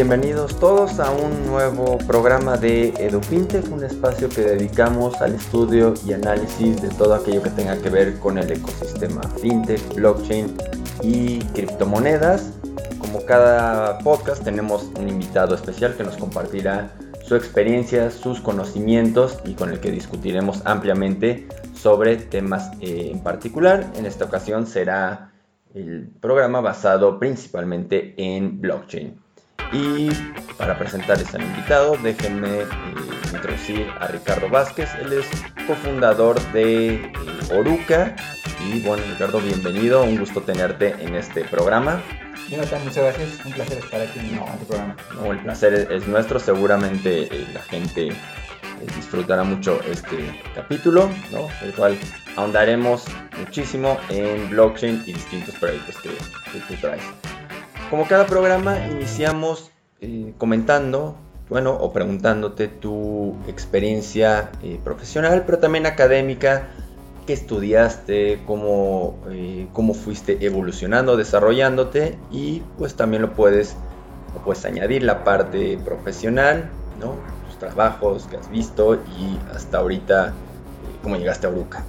Bienvenidos todos a un nuevo programa de EduFintech, un espacio que dedicamos al estudio y análisis de todo aquello que tenga que ver con el ecosistema fintech, blockchain y criptomonedas. Como cada podcast tenemos un invitado especial que nos compartirá su experiencia, sus conocimientos y con el que discutiremos ampliamente sobre temas eh, en particular. En esta ocasión será el programa basado principalmente en blockchain. Y para presentarles al invitado, déjenme eh, introducir a Ricardo Vázquez. Él es cofundador de eh, Oruca. Y bueno, Ricardo, bienvenido. Un gusto tenerte en este programa. Jonathan, muchas gracias. Un placer estar aquí en este programa. No, el placer es nuestro. Seguramente eh, la gente disfrutará mucho este capítulo, ¿no? el cual ahondaremos muchísimo en blockchain y distintos proyectos que, que tú traes. Como cada programa, iniciamos eh, comentando, bueno, o preguntándote tu experiencia eh, profesional, pero también académica, qué estudiaste, cómo, eh, cómo fuiste evolucionando, desarrollándote y pues también lo puedes, lo puedes añadir la parte profesional, ¿no? Tus trabajos que has visto y hasta ahorita cómo llegaste a Uruca.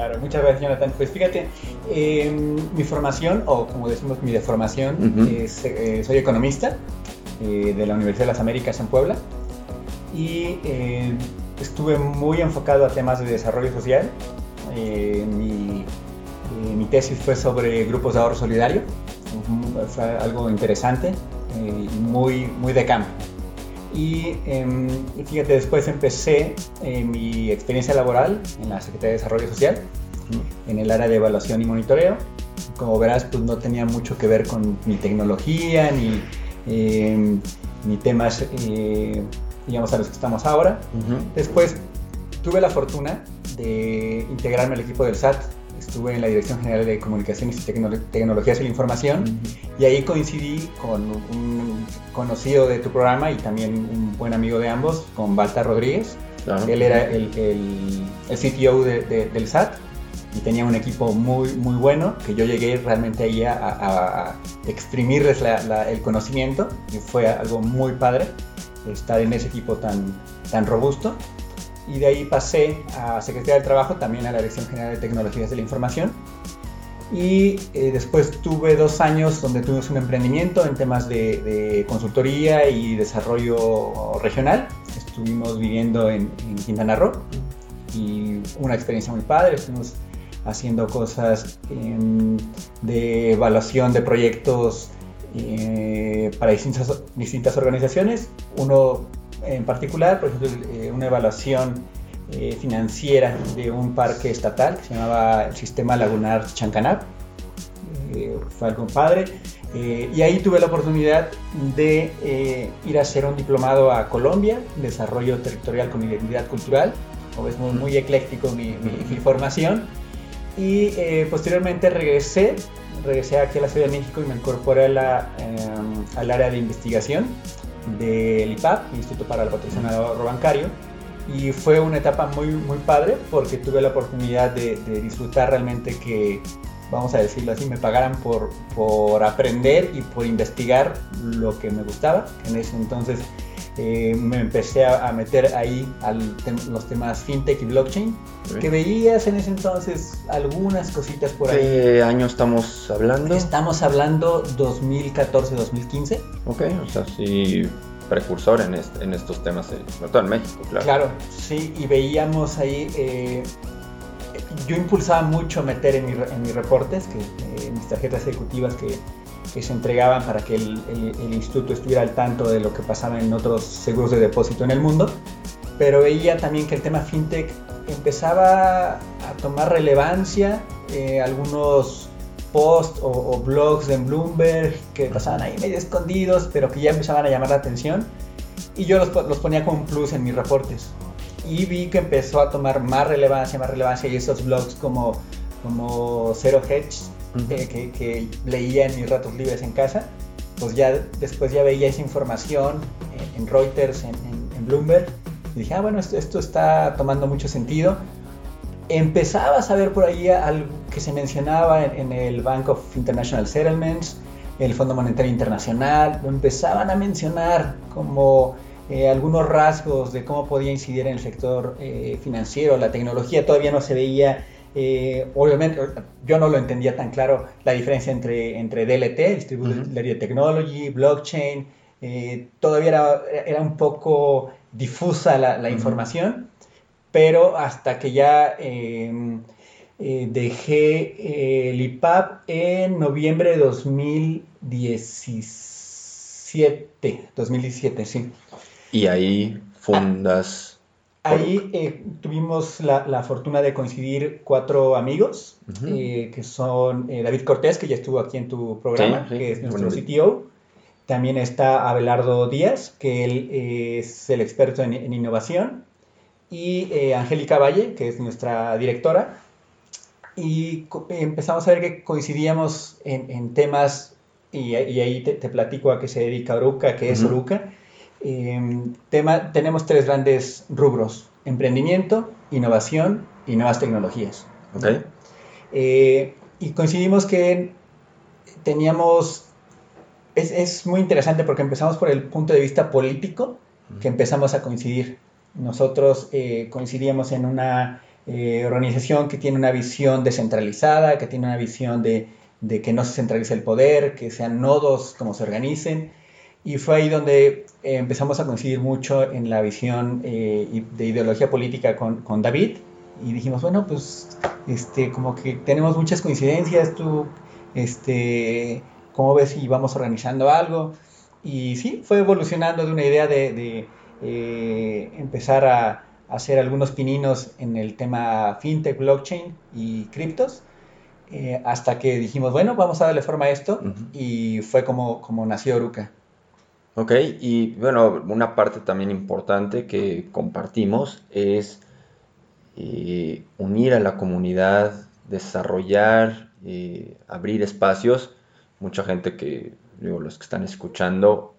Claro, muchas gracias Jonathan. Pues fíjate, em, mi formación, o como decimos, mi deformación, es, eh, soy economista eh, de la Universidad de las Américas en Puebla y eh, estuve muy enfocado a temas de desarrollo social. Mi, mi, tesis fue sobre grupos de ahorro solidario, fue algo interesante y muy, muy de campo. Em, y fíjate, después empecé eh, mi experiencia laboral en la Secretaría de Desarrollo Social, en el área de evaluación y monitoreo. Como verás, pues no tenía mucho que ver con ni tecnología, ni, em, ni temas, eh, digamos, a los que estamos ahora. Después tuve la fortuna de integrarme al equipo del SAT estuve en la Dirección General de Comunicaciones y Tecnologías de la Información y ahí coincidí con un conocido de tu programa y también un buen amigo de ambos, con Balta Rodríguez. Él era el, el, CTO del SAT y tenía un equipo muy, muy bueno que yo llegué realmente ahí a, a, exprimirles el conocimiento y fue algo muy padre estar en ese equipo tan, tan robusto y de ahí pasé a Secretaría del Trabajo, también a la Dirección General de Tecnologías de la Información. Y eh, después tuve dos años donde tuvimos un emprendimiento en temas de, consultoría y desarrollo regional. Estuvimos viviendo en, Quintana Roo y una experiencia muy padre. Estuvimos haciendo cosas em, de evaluación de proyectos eh, para distintas, distintas organizaciones. Uno en particular, por ejemplo, eh, una evaluación eh, financiera de un parque estatal que se llamaba el Sistema Lagunar Chancanab. Eh, fue algo padre. y ahí tuve la oportunidad de ir a hacer un diplomado a Colombia, Desarrollo Territorial con Identidad Cultural. Como es muy, ecléctico mi, formación. Y posteriormente regresé, regresé aquí a la Ciudad de México y me incorporé em, al área de investigación del IPAP, Instituto para el Patrocinador Bancario, y fue una etapa muy, muy padre porque tuve la oportunidad de, disfrutar realmente que, vamos a decirlo así, me pagaran por, por aprender y por investigar lo que me gustaba. En ese entonces eh, me empecé a, meter ahí a los temas fintech y blockchain, que veías en ese entonces algunas cositas por ahí. ¿Qué año estamos hablando? Estamos hablando 2014-2015. Ok, o sea, sí precursor en, en estos temas, eh, sobre todo en México, claro. Claro, sí, y veíamos ahí, eh, yo impulsaba mucho meter en, en mis reportes, que, en mis tarjetas ejecutivas que que se entregaban para que el, instituto estuviera al tanto de lo que pasaba en otros seguros de depósito en el mundo, pero veía también que el tema fintech empezaba a tomar relevancia, eh, algunos posts o, blogs en Bloomberg que pasaban ahí medio escondidos, pero que ya empezaban a llamar la atención, y yo los, los ponía como un plus en mis reportes. Y vi que empezó a tomar más relevancia, más relevancia, y esos blogs como, como Zero Hedge que, leía en mis ratos libres en casa, pues ya después ya veía esa información en, Reuters, en, Bloomberg, y dije, ah, bueno, esto, está tomando mucho sentido. Empezaba a saber por ahí algo que se mencionaba en, el Bank of International Settlements, el Fondo Monetario Internacional, lo empezaban a mencionar como eh, algunos rasgos de cómo podía incidir en el sector eh, financiero, la tecnología todavía no se veía, eh, obviamente yo no lo entendía tan claro la diferencia entre, entre DLT, Distributed Technology, blockchain, todavía era, era, un poco difusa la, información, pero hasta que ya em, dejé el IPAP en noviembre de 2017, 2017, sí. Y ahí fundas... ahí eh, tuvimos la, fortuna de coincidir cuatro amigos, eh, que son eh, David Cortés, que ya estuvo aquí en tu programa, que es nuestro CTO. También está Abelardo Díaz, que él es el experto en, innovación. Y Angélica Valle, que es nuestra directora. Y empezamos a ver que coincidíamos en, temas, y, ahí te, platico a qué se dedica Oruca, qué es Oruca Em, tema, tenemos tres grandes rubros, emprendimiento, innovación y nuevas tecnologías. Eh, y coincidimos que teníamos, es, muy interesante porque empezamos por el punto de vista político, que empezamos a coincidir. Nosotros eh, coincidíamos en una eh, organización que tiene una visión descentralizada, que tiene una visión de, de que no se centralice el poder, que sean nodos como se organicen, y fue ahí donde eh, empezamos a coincidir mucho en la visión eh, de ideología política con, con, David. Y dijimos, bueno, pues este, como que tenemos muchas coincidencias, tú, este, ¿cómo ves si vamos organizando algo? Y sí, fue evolucionando de una idea de, de eh, empezar a, hacer algunos pininos en el tema fintech, blockchain y criptos. hasta que dijimos, bueno, vamos a darle forma a esto y fue como, como nació Oruca. Ok, y bueno, una parte también importante que compartimos es eh, unir a la comunidad, desarrollar, eh, abrir espacios. Mucha gente que, digo, los que están escuchando,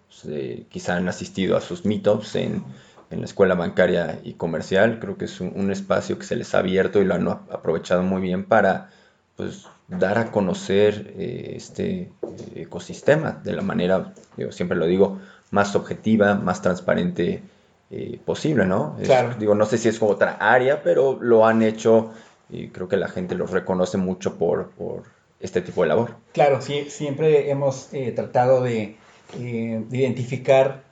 quizá han asistido a sus meetups en, en, la escuela bancaria y comercial. Creo que es un, espacio que se les ha abierto y lo han aprovechado muy bien para pues, dar a conocer eh, este ecosistema de la manera, yo siempre lo digo, más objetiva, más transparente eh, posible, ¿no? claro. Digo, no sé si es como otra área, pero lo han hecho y creo que la gente los reconoce mucho por, por este tipo de labor. Claro, sí, siempre hemos eh, tratado de, identificar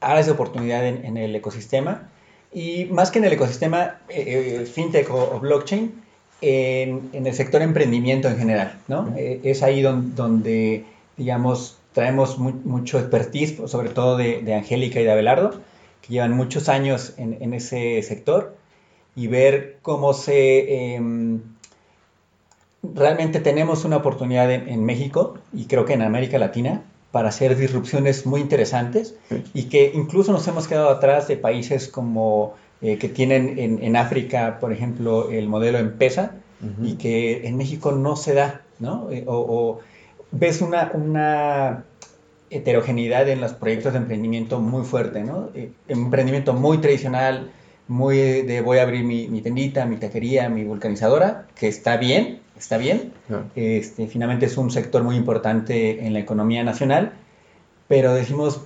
áreas de oportunidad en, el ecosistema y más que en el ecosistema fintech o, blockchain, en, el sector emprendimiento en general, ¿no? es ahí donde, digamos, traemos mucho expertise, sobre todo de, Angélica y de Abelardo, que llevan muchos años en, ese sector, y ver cómo se... Em, realmente tenemos una oportunidad en, México y creo que en América Latina para hacer disrupciones muy interesantes y que incluso nos hemos quedado atrás de países como eh, que tienen en, África, por ejemplo, el modelo Empesa y que en México no se da, ¿no? Eh, o ves una, una heterogeneidad en los proyectos de emprendimiento muy fuerte, ¿no? Eh, emprendimiento muy tradicional, muy de voy a abrir mi, mi tendita, mi taquería, mi vulcanizadora, que está bien, está bien. Este, finalmente es un sector muy importante en la economía nacional, pero decimos,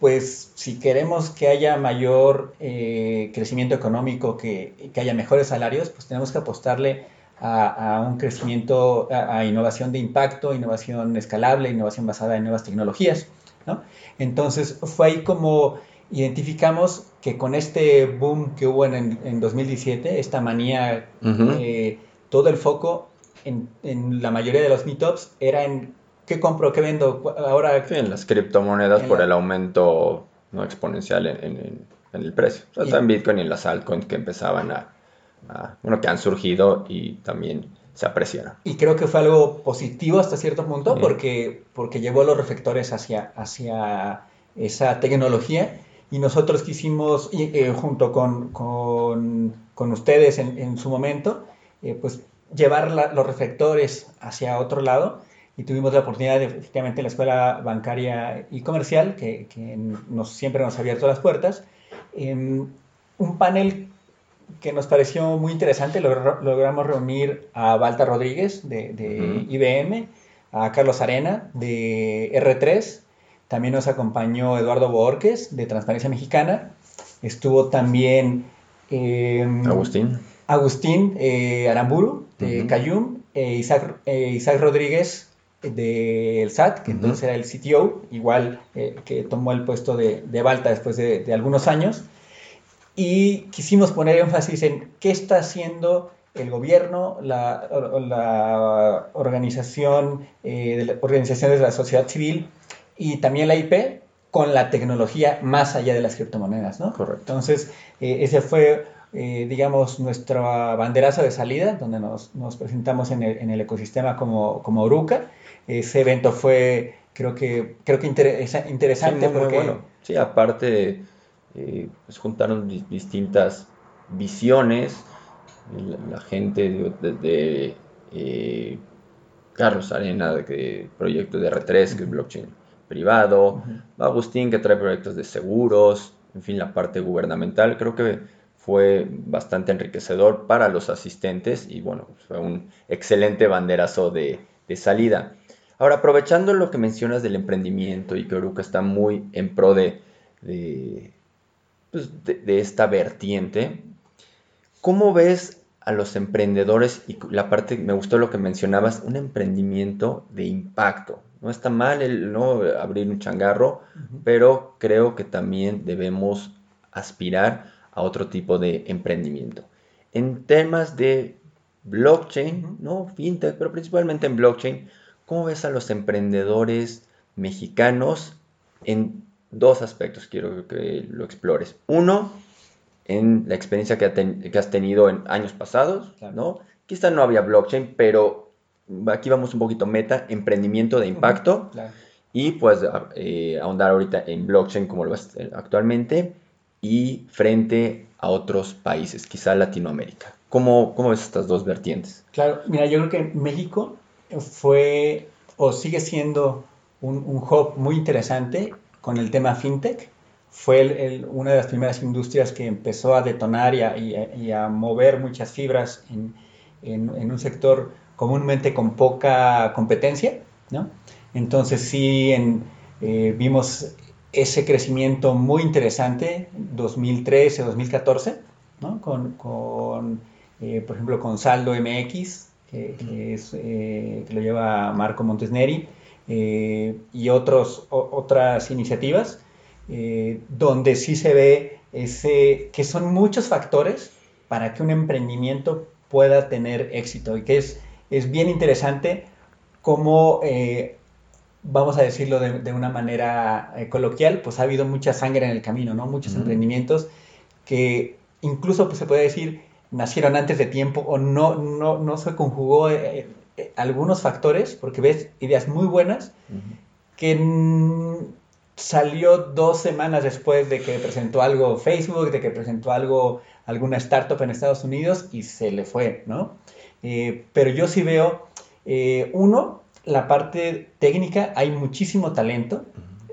pues si queremos que haya mayor eh, crecimiento económico, que, que haya mejores salarios, pues tenemos que apostarle a, un crecimiento, a, innovación de impacto, innovación escalable, innovación basada en nuevas tecnologías. ¿no? Entonces fue ahí como identificamos que con este boom que hubo en, en 2017, esta manía, eh, todo el foco en, en, la mayoría de los meetups era en qué compro, qué vendo. Ahora, en las criptomonedas por el aumento ¿no? exponencial en, el precio. O sea, en Bitcoin y en las altcoins que empezaban a, bueno, que han surgido y también se apreciaron. Y creo que fue algo positivo hasta cierto punto porque, porque llevó los reflectores hacia, hacia esa tecnología y nosotros quisimos, eh, junto con, con, con ustedes en, en, su momento, eh, pues llevar los reflectores hacia otro lado y tuvimos la oportunidad de, efectivamente, en la escuela bancaria y comercial, que, que nos, siempre nos ha abierto las puertas, un panel que nos pareció muy interesante. logramos reunir a Balta Rodríguez de, IBM, a Carlos Arena de R3, también nos acompañó Eduardo Borges de Transparencia Mexicana, estuvo también em, Agustín. Agustín eh, Aramburu de Cayum, eh, Isaac, eh, Isaac Rodríguez del SAT, que entonces era el CTO, igual que tomó el puesto de, de Balta después de, de, algunos años. Y quisimos poner énfasis en qué está haciendo el gobierno, la, la organización, de la, organizaciones de la sociedad civil y también la IP con la tecnología más allá de las criptomonedas, ¿no? Correcto. Entonces, ese fue eh, digamos, nuestra banderazo de salida, donde nos, nos presentamos en el, en el, ecosistema como, como Oruca. Ese evento fue, creo que, creo que interesante sí, porque... bueno. Sí, aparte, eh, pues juntaron distintas visiones, la, la gente desde eh, Carlos Arena, de, proyecto de R3, que es blockchain privado, uh -huh. Agustín, que trae proyectos de seguros, en fin, la parte gubernamental, creo que fue bastante enriquecedor para los asistentes y bueno, fue un excelente banderazo de, de salida. Ahora, aprovechando lo que mencionas del emprendimiento y que Oruca está muy en pro de, de, pues de, de esta vertiente, ¿cómo ves a los emprendedores y la parte, me gustó lo que mencionabas, un emprendimiento de impacto? No está mal el no abrir un changarro, uh -huh. pero creo que también debemos aspirar a otro tipo de emprendimiento. En temas de blockchain. ¿no? fintech, pero principalmente en blockchain, ¿cómo ves a los emprendedores mexicanos en dos aspectos? Quiero que lo explores. Uno, en la experiencia que, ten, que has tenido en años pasados, claro. ¿no? Quizá no había blockchain, pero aquí vamos un poquito meta, emprendimiento de impacto. Uh -huh. claro. Y pues eh, ahondar ahorita en blockchain como lo ves actualmente y frente a otros países, quizá Latinoamérica. ¿Cómo, ¿Cómo ves estas dos vertientes? Claro, mira, yo creo que México fue o sigue siendo un, un hub muy interesante con el tema fintech. Fue una de las primeras industrias que empezó a detonar y a, mover muchas fibras en, un sector comúnmente con poca competencia, ¿no? Entonces sí eh, vimos ese crecimiento muy interesante, 2013, 2014, ¿no? con, con eh, por ejemplo, con Saldo MX, que, que, es, eh, que lo lleva Marco Montesneri, eh, y otros, o, otras iniciativas, eh, donde sí se ve ese, que son muchos factores para que un emprendimiento pueda tener éxito, y que es, es bien interesante cómo vamos a decirlo de, de una manera coloquial, pues ha habido mucha sangre en el camino, ¿no? Muchos emprendimientos que incluso pues, se puede decir nacieron antes de tiempo o no, no, no se conjugó eh, eh, algunos factores, porque ves ideas muy buenas mm -hmm. que salió dos semanas después de que presentó algo Facebook, de que presentó algo alguna startup en Estados Unidos y se le fue, ¿no? Eh, pero yo sí veo, uno, la parte técnica hay muchísimo talento,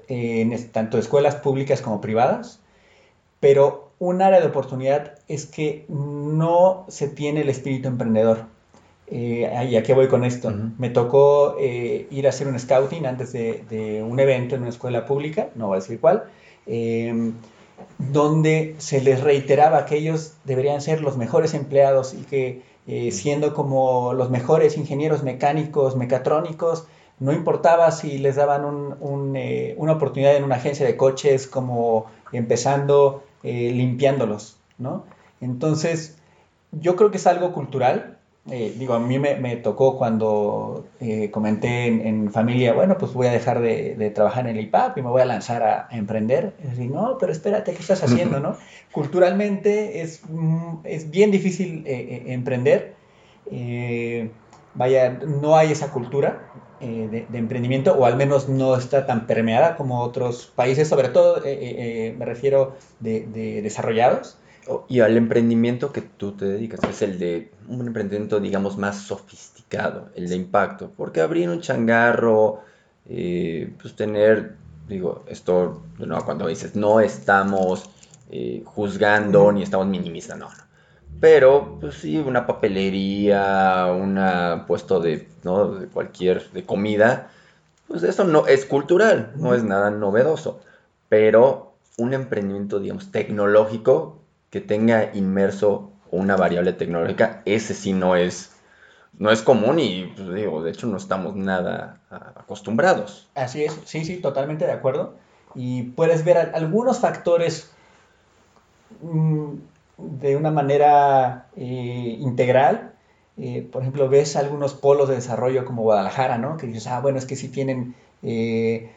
eh, en tanto escuelas públicas como privadas, pero un área de oportunidad es que no se tiene el espíritu emprendedor. Eh, ¿Y a qué voy con esto? Uh -huh. Me tocó eh, ir a hacer un scouting antes de, de, un evento en una escuela pública, no voy a decir cuál, eh, donde se les reiteraba que ellos deberían ser los mejores empleados y que eh, siendo como los mejores ingenieros mecánicos, mecatrónicos, no importaba si les daban un, un, eh, una oportunidad en una agencia de coches como empezando eh, limpiándolos, ¿no? Entonces, yo creo que es algo cultural. Eh, digo, a mí me, me tocó cuando eh, comenté en, en, familia, bueno, pues voy a dejar de, de, trabajar en el IPAP y me voy a lanzar a, a emprender. Y decir, no, pero espérate, ¿qué estás haciendo, no? Culturalmente es, mm, es bien difícil emprender. vaya, no hay esa cultura eh, de, de, emprendimiento, o al menos no está tan permeada como otros países, sobre todo eh, eh, me refiero de, de, desarrollados. Y al emprendimiento que tú te dedicas, que es el de un emprendimiento, digamos, más sofisticado, el de impacto. Porque abrir un changarro, eh, pues tener, digo, esto, nuevo, cuando dices, no estamos eh, juzgando ni estamos minimizando, no, no. Pero, pues sí, una papelería, un puesto de, ¿no? de cualquier, de comida, pues eso no es cultural, no es nada novedoso. Pero un emprendimiento, digamos, tecnológico que tenga inmerso una variable tecnológica, ese sí no es, no es común y, pues, digo, de hecho no estamos nada acostumbrados. Así es, sí, sí, totalmente de acuerdo. Y puedes ver algunos factores mm, de una manera eh, integral. Eh, por ejemplo, ves algunos polos de desarrollo como Guadalajara, ¿no? Que dices, ah, bueno, es que sí tienen eh,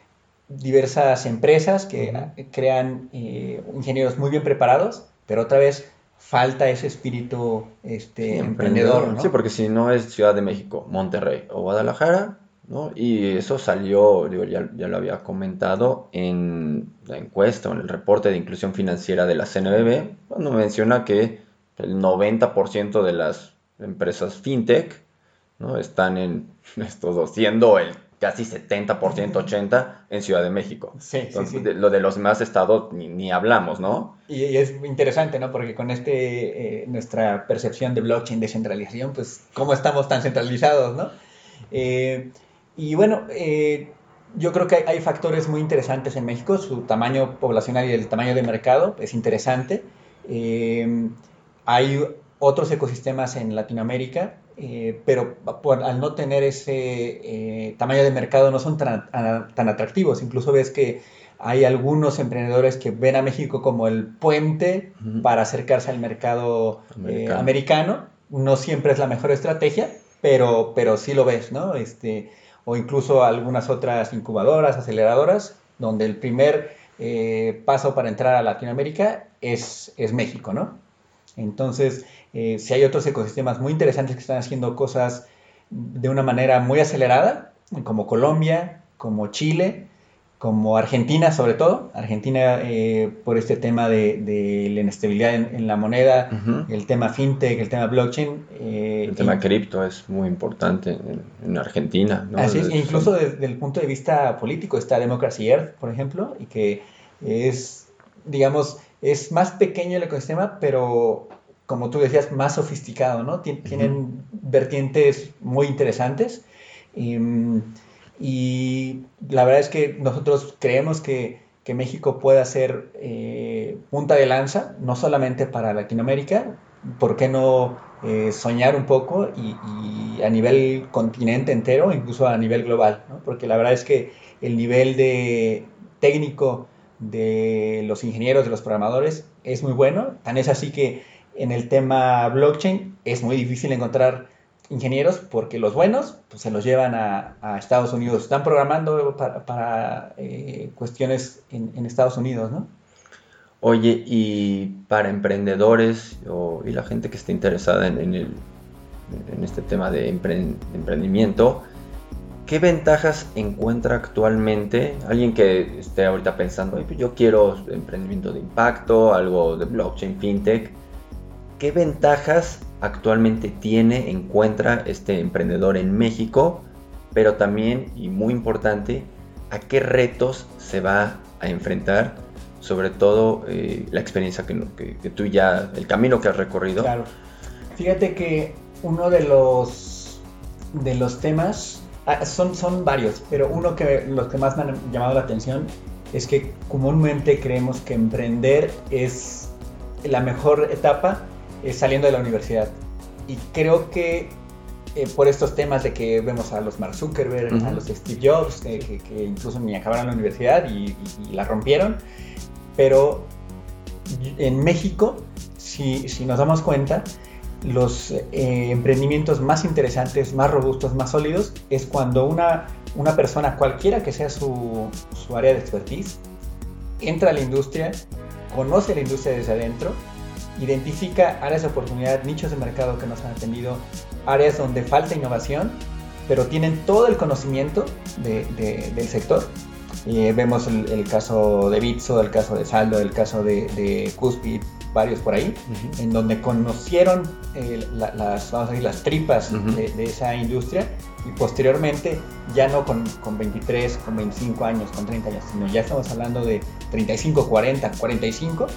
diversas empresas que crean ingenieros muy bien preparados, pero otra vez falta ese espíritu este, emprendedor, ¿no? Sí, porque si no es Ciudad de México, Monterrey o Guadalajara, ¿no? Y eso salió, digo, ya, ya, lo había comentado en la encuesta o en el reporte de inclusión financiera de la CNBB, cuando menciona que el 90% de las empresas fintech ¿no? están en estos siendo el casi 70%, 80% en Ciudad de México. Sí, sí, lo de los demás estados ni, hablamos, ¿no? Y, es interesante, ¿no? Porque con este, eh, nuestra percepción de blockchain, descentralización, pues, ¿cómo estamos tan centralizados, no? Eh, y bueno, eh, yo creo que hay, factores muy interesantes en México, su tamaño poblacional y el tamaño de mercado es interesante. hay otros ecosistemas en Latinoamérica eh, pero al no tener ese eh, tamaño de mercado no son tan, atractivos. Incluso ves que hay algunos emprendedores que ven a México como el puente para acercarse al mercado eh, americano. No siempre es la mejor estrategia, pero, pero sí lo ves, ¿no? Este, o incluso algunas otras incubadoras, aceleradoras, donde el primer paso para entrar a Latinoamérica es, es México, ¿no? Entonces, eh, si hay otros ecosistemas muy interesantes que están haciendo cosas de una manera muy acelerada, como Colombia, como Chile, como Argentina sobre todo. Argentina eh, por este tema de, la inestabilidad en, la moneda, el tema fintech, el tema blockchain. Eh, el tema cripto es muy importante en, Argentina. Así es, incluso desde el punto de vista político está Democracy Earth, por ejemplo, y que es, digamos, es más pequeño el ecosistema, pero como tú decías, más sofisticado, ¿no? Tienen vertientes muy interesantes. Em, y, la verdad es que nosotros creemos que, México puede ser eh, punta de lanza, no solamente para Latinoamérica, ¿por qué no eh, soñar un poco y, a nivel continente entero, incluso a nivel global? Porque la verdad es que el nivel de técnico de los ingenieros, de los programadores, es muy bueno. Tan es así que en el tema blockchain es muy difícil encontrar ingenieros porque los buenos pues, se los llevan a, Estados Unidos. Están programando para, eh, cuestiones en, Estados Unidos, ¿no? Oye, y para emprendedores y la gente que esté interesada en, el, en este tema de emprendimiento, ¿qué ventajas encuentra actualmente alguien que esté ahorita pensando, pues yo quiero emprendimiento de impacto, algo de blockchain, fintech? ¿Qué ventajas actualmente tiene, encuentra este emprendedor en México? Pero también, y muy importante, ¿a qué retos se va a enfrentar? Sobre todo eh, la experiencia que, tú ya, el camino que has recorrido. Claro. Fíjate que uno de los, de los temas, ah, son, son varios, pero uno que los que más me han llamado la atención es que comúnmente creemos que emprender es la mejor etapa eh, saliendo de la universidad. Y creo que eh, por estos temas de que vemos a los Mark Zuckerberg, a los Steve Jobs, eh, que, incluso ni acabaron la universidad y, la rompieron, pero en México, si, si nos damos cuenta, los emprendimientos más interesantes, más robustos, más sólidos, es cuando una, una persona, cualquiera que sea su, su área de expertise, entra a la industria, conoce la industria desde adentro identifica áreas de oportunidad, nichos de mercado que nos han atendido, áreas donde falta innovación, pero tienen todo el conocimiento del sector. Eh, vemos el, caso de Bitso, el caso de Saldo, el caso de, de Cuspid, varios por ahí, en donde conocieron eh, las, vamos a decir, las tripas de, esa industria y posteriormente ya no con, con, 23, con 25 años, con 30 años, sino ya estamos hablando de 35, 40, 45,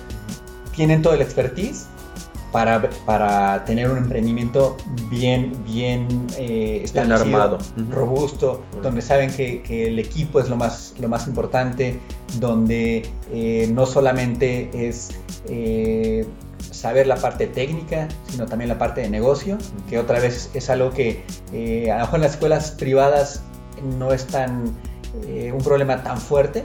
tienen todo el expertise para, para tener un emprendimiento bien, bien eh, armado, robusto, donde saben que, que, el equipo es lo más, lo más importante, donde eh, no solamente es eh, saber la parte técnica, sino también la parte de negocio, que otra vez es algo que a lo mejor en las escuelas privadas no es tan un problema tan fuerte,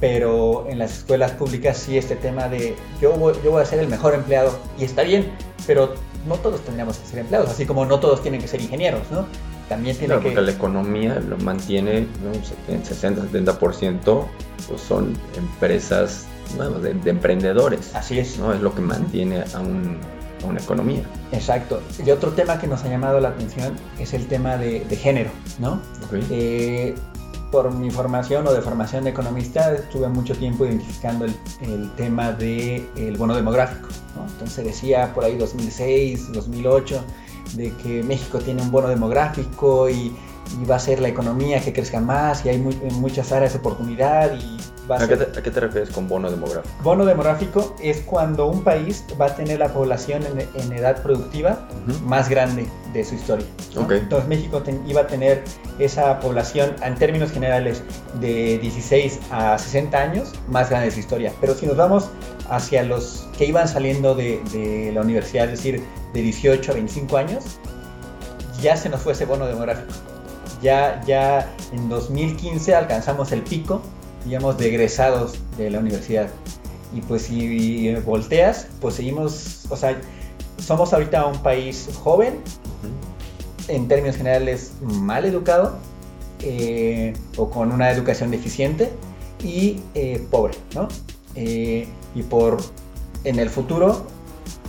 pero en las escuelas públicas sí este tema de yo voy, yo voy a ser el mejor empleado y está bien, pero no todos tendríamos que ser empleados, así como no todos tienen que ser ingenieros, ¿no? También tiene que... porque la economía lo mantiene ¿no? en 60-70% pues son empresas de, emprendedores. Así es. ¿no? Es lo que mantiene a, una economía. Exacto. Y otro tema que nos ha llamado la atención es el tema de, género, ¿no? Eh, por mi formación o de formación de economista, estuve mucho tiempo identificando el, tema del el bono demográfico. Entonces decía por ahí 2006, 2008, de que México tiene un bono demográfico y, va a ser la economía que crezca más y hay muchas áreas de oportunidad y ¿A, qué te, refieres con bono demográfico? Bono demográfico es cuando un país va a tener la población en, edad productiva más grande de su historia. Entonces México iba a tener esa población en términos generales de 16 a 60 años más grande de su historia. Pero si nos vamos hacia los que iban saliendo de, la universidad, es decir, de 18 a 25 años, ya se nos fue ese bono demográfico. Ya, ya en 2015 alcanzamos el pico digamos, de egresados de la universidad. Y pues si volteas, pues seguimos, o sea, somos ahorita un país joven, en términos generales mal educado, eh, o con una educación deficiente, y eh, pobre, ¿no? Eh, y por, en el futuro,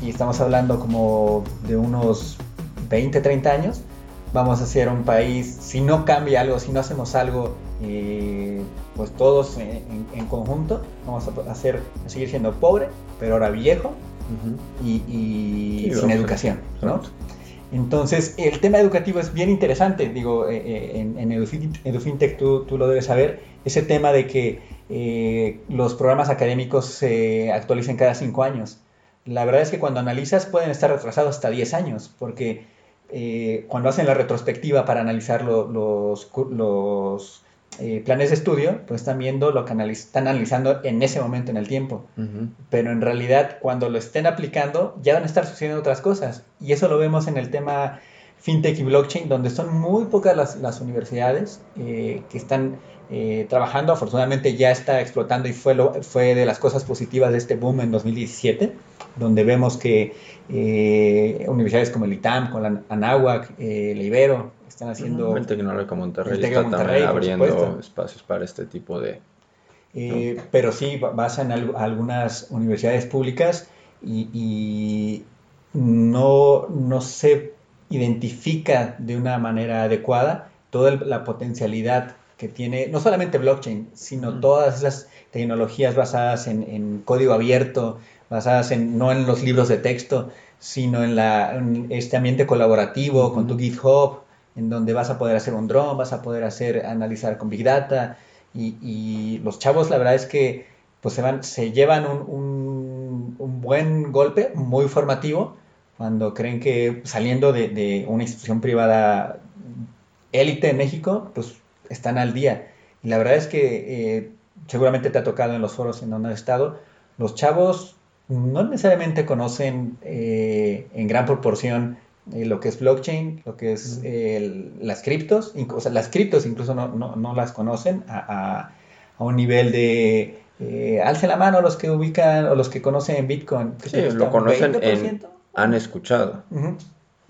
y estamos hablando como de unos 20, 30 años, vamos a ser un país, si no cambia algo, si no hacemos algo pues todos en, conjunto vamos a, hacer, a seguir siendo pobre, pero ahora viejo y, sin educación, ¿no? Entonces, el tema educativo es bien interesante, digo, eh, eh, en, en EduFintech tú, tú, lo debes saber, ese tema de que eh, los programas académicos se actualicen cada cinco años. La verdad es que cuando analizas pueden estar retrasados hasta 10 años, porque cuando hacen la retrospectiva para analizar los, los eh, planes de estudio, pues están viendo lo que están analizando en ese momento en el tiempo. Pero en realidad, cuando lo estén aplicando, ya van a estar sucediendo otras cosas. Y eso lo vemos en el tema fintech y blockchain, donde son muy pocas las, universidades eh, que están eh, trabajando. Afortunadamente ya está explotando y fue, lo, fue de las cosas positivas de este boom en 2017, donde vemos que universidades como el ITAM, con la Anáhuac, el Ibero, están haciendo... El Tecnológico Monterrey está también abriendo espacios para este tipo de... Eh, pero sí, vas en algunas universidades públicas y, no, no, se identifica de una manera adecuada toda la potencialidad que tiene, no solamente blockchain, sino todas esas tecnologías basadas en, código abierto, basadas en, no en los libros de texto, sino en, la, este ambiente colaborativo, con tu GitHub, en donde vas a poder hacer un drone, vas a poder hacer, analizar con Big Data, y, los chavos la verdad es que pues se, van, se llevan un, un, buen golpe, muy formativo, cuando creen que saliendo de, una institución privada élite en México, pues están al día. Y la verdad es que eh, seguramente te ha tocado en los foros en donde has estado, los chavos no necesariamente conocen eh, en gran proporción eh, lo que es blockchain, lo que es las criptos, o sea, las criptos incluso no, no, las conocen a, a, un nivel de eh, alce la mano los que ubican o los que conocen Bitcoin. Sí, lo conocen en, han escuchado,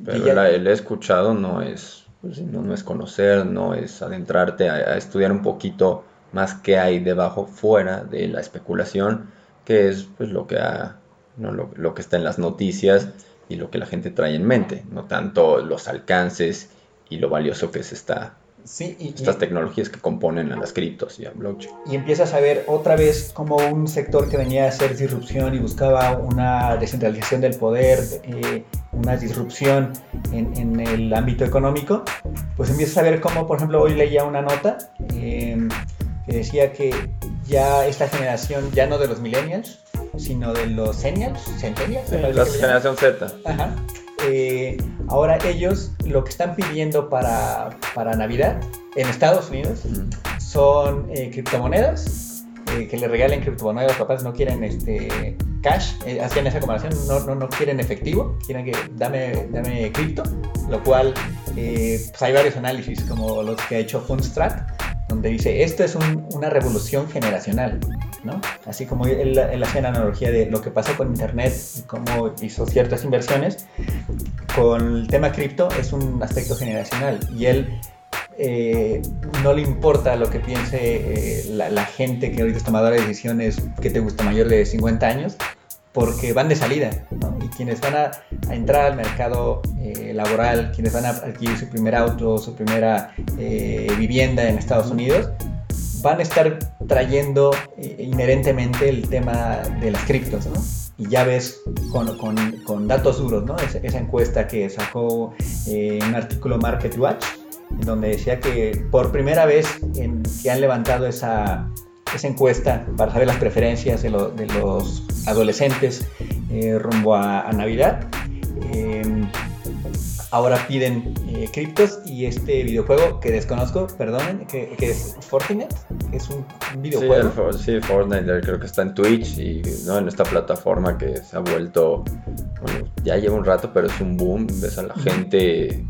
pero el escuchado no es, pues, no, es conocer, no es adentrarte a, estudiar un poquito más qué hay debajo, fuera de la especulación, que es pues lo que ha, no, lo, lo que está en las noticias y lo que la gente trae en mente, no tanto los alcances y lo valioso que es esta, sí, y, estas tecnologías que componen a las criptos y a blockchain. Y empiezas a ver otra vez como un sector que venía a hacer disrupción y buscaba una descentralización del poder, eh, una disrupción en, en, el ámbito económico, pues empiezas a ver cómo, por ejemplo, hoy leía una nota eh, que decía que ya esta generación, ya no de los millennials, sino de los Centennials. Centennials la generación Z. Ajá. Eh, ahora ellos lo que están pidiendo para, para Navidad en Estados Unidos son eh, criptomonedas, eh, que le regalen criptomonedas, los papás no quieren este, cash, hacían esa comparación, no, no, no, quieren efectivo, quieren que dame, dame cripto, lo cual pues hay varios análisis como los que ha hecho Fundstrat, donde dice, esto es una revolución generacional, ¿no? Así como él, hace la analogía de lo que pasó con Internet y cómo hizo ciertas inversiones, con el tema cripto es un aspecto generacional y él eh, no le importa lo que piense eh, la, gente que ahorita es tomadora de decisiones que te gusta mayor de 50 años, porque van de salida, Y quienes van a, entrar al mercado eh, laboral, quienes van a adquirir su primer auto, su primera vivienda en Estados Unidos, van a estar trayendo inherentemente el tema de las criptos, ¿no? y ya ves con, con, datos duros, ¿no? esa encuesta que sacó eh, un artículo Market Watch, donde decía que por primera vez en, que han levantado esa, esa encuesta para saber las preferencias de, de los adolescentes eh, rumbo a, a Navidad, eh, ahora piden eh, criptos y este videojuego que desconozco, perdonen, que, es Fortnite, que es un, videojuego. Sí, Fortnite creo que está en Twitch y ¿no? en esta plataforma que se ha vuelto, bueno, ya lleva un rato, pero es un boom, ves a la gente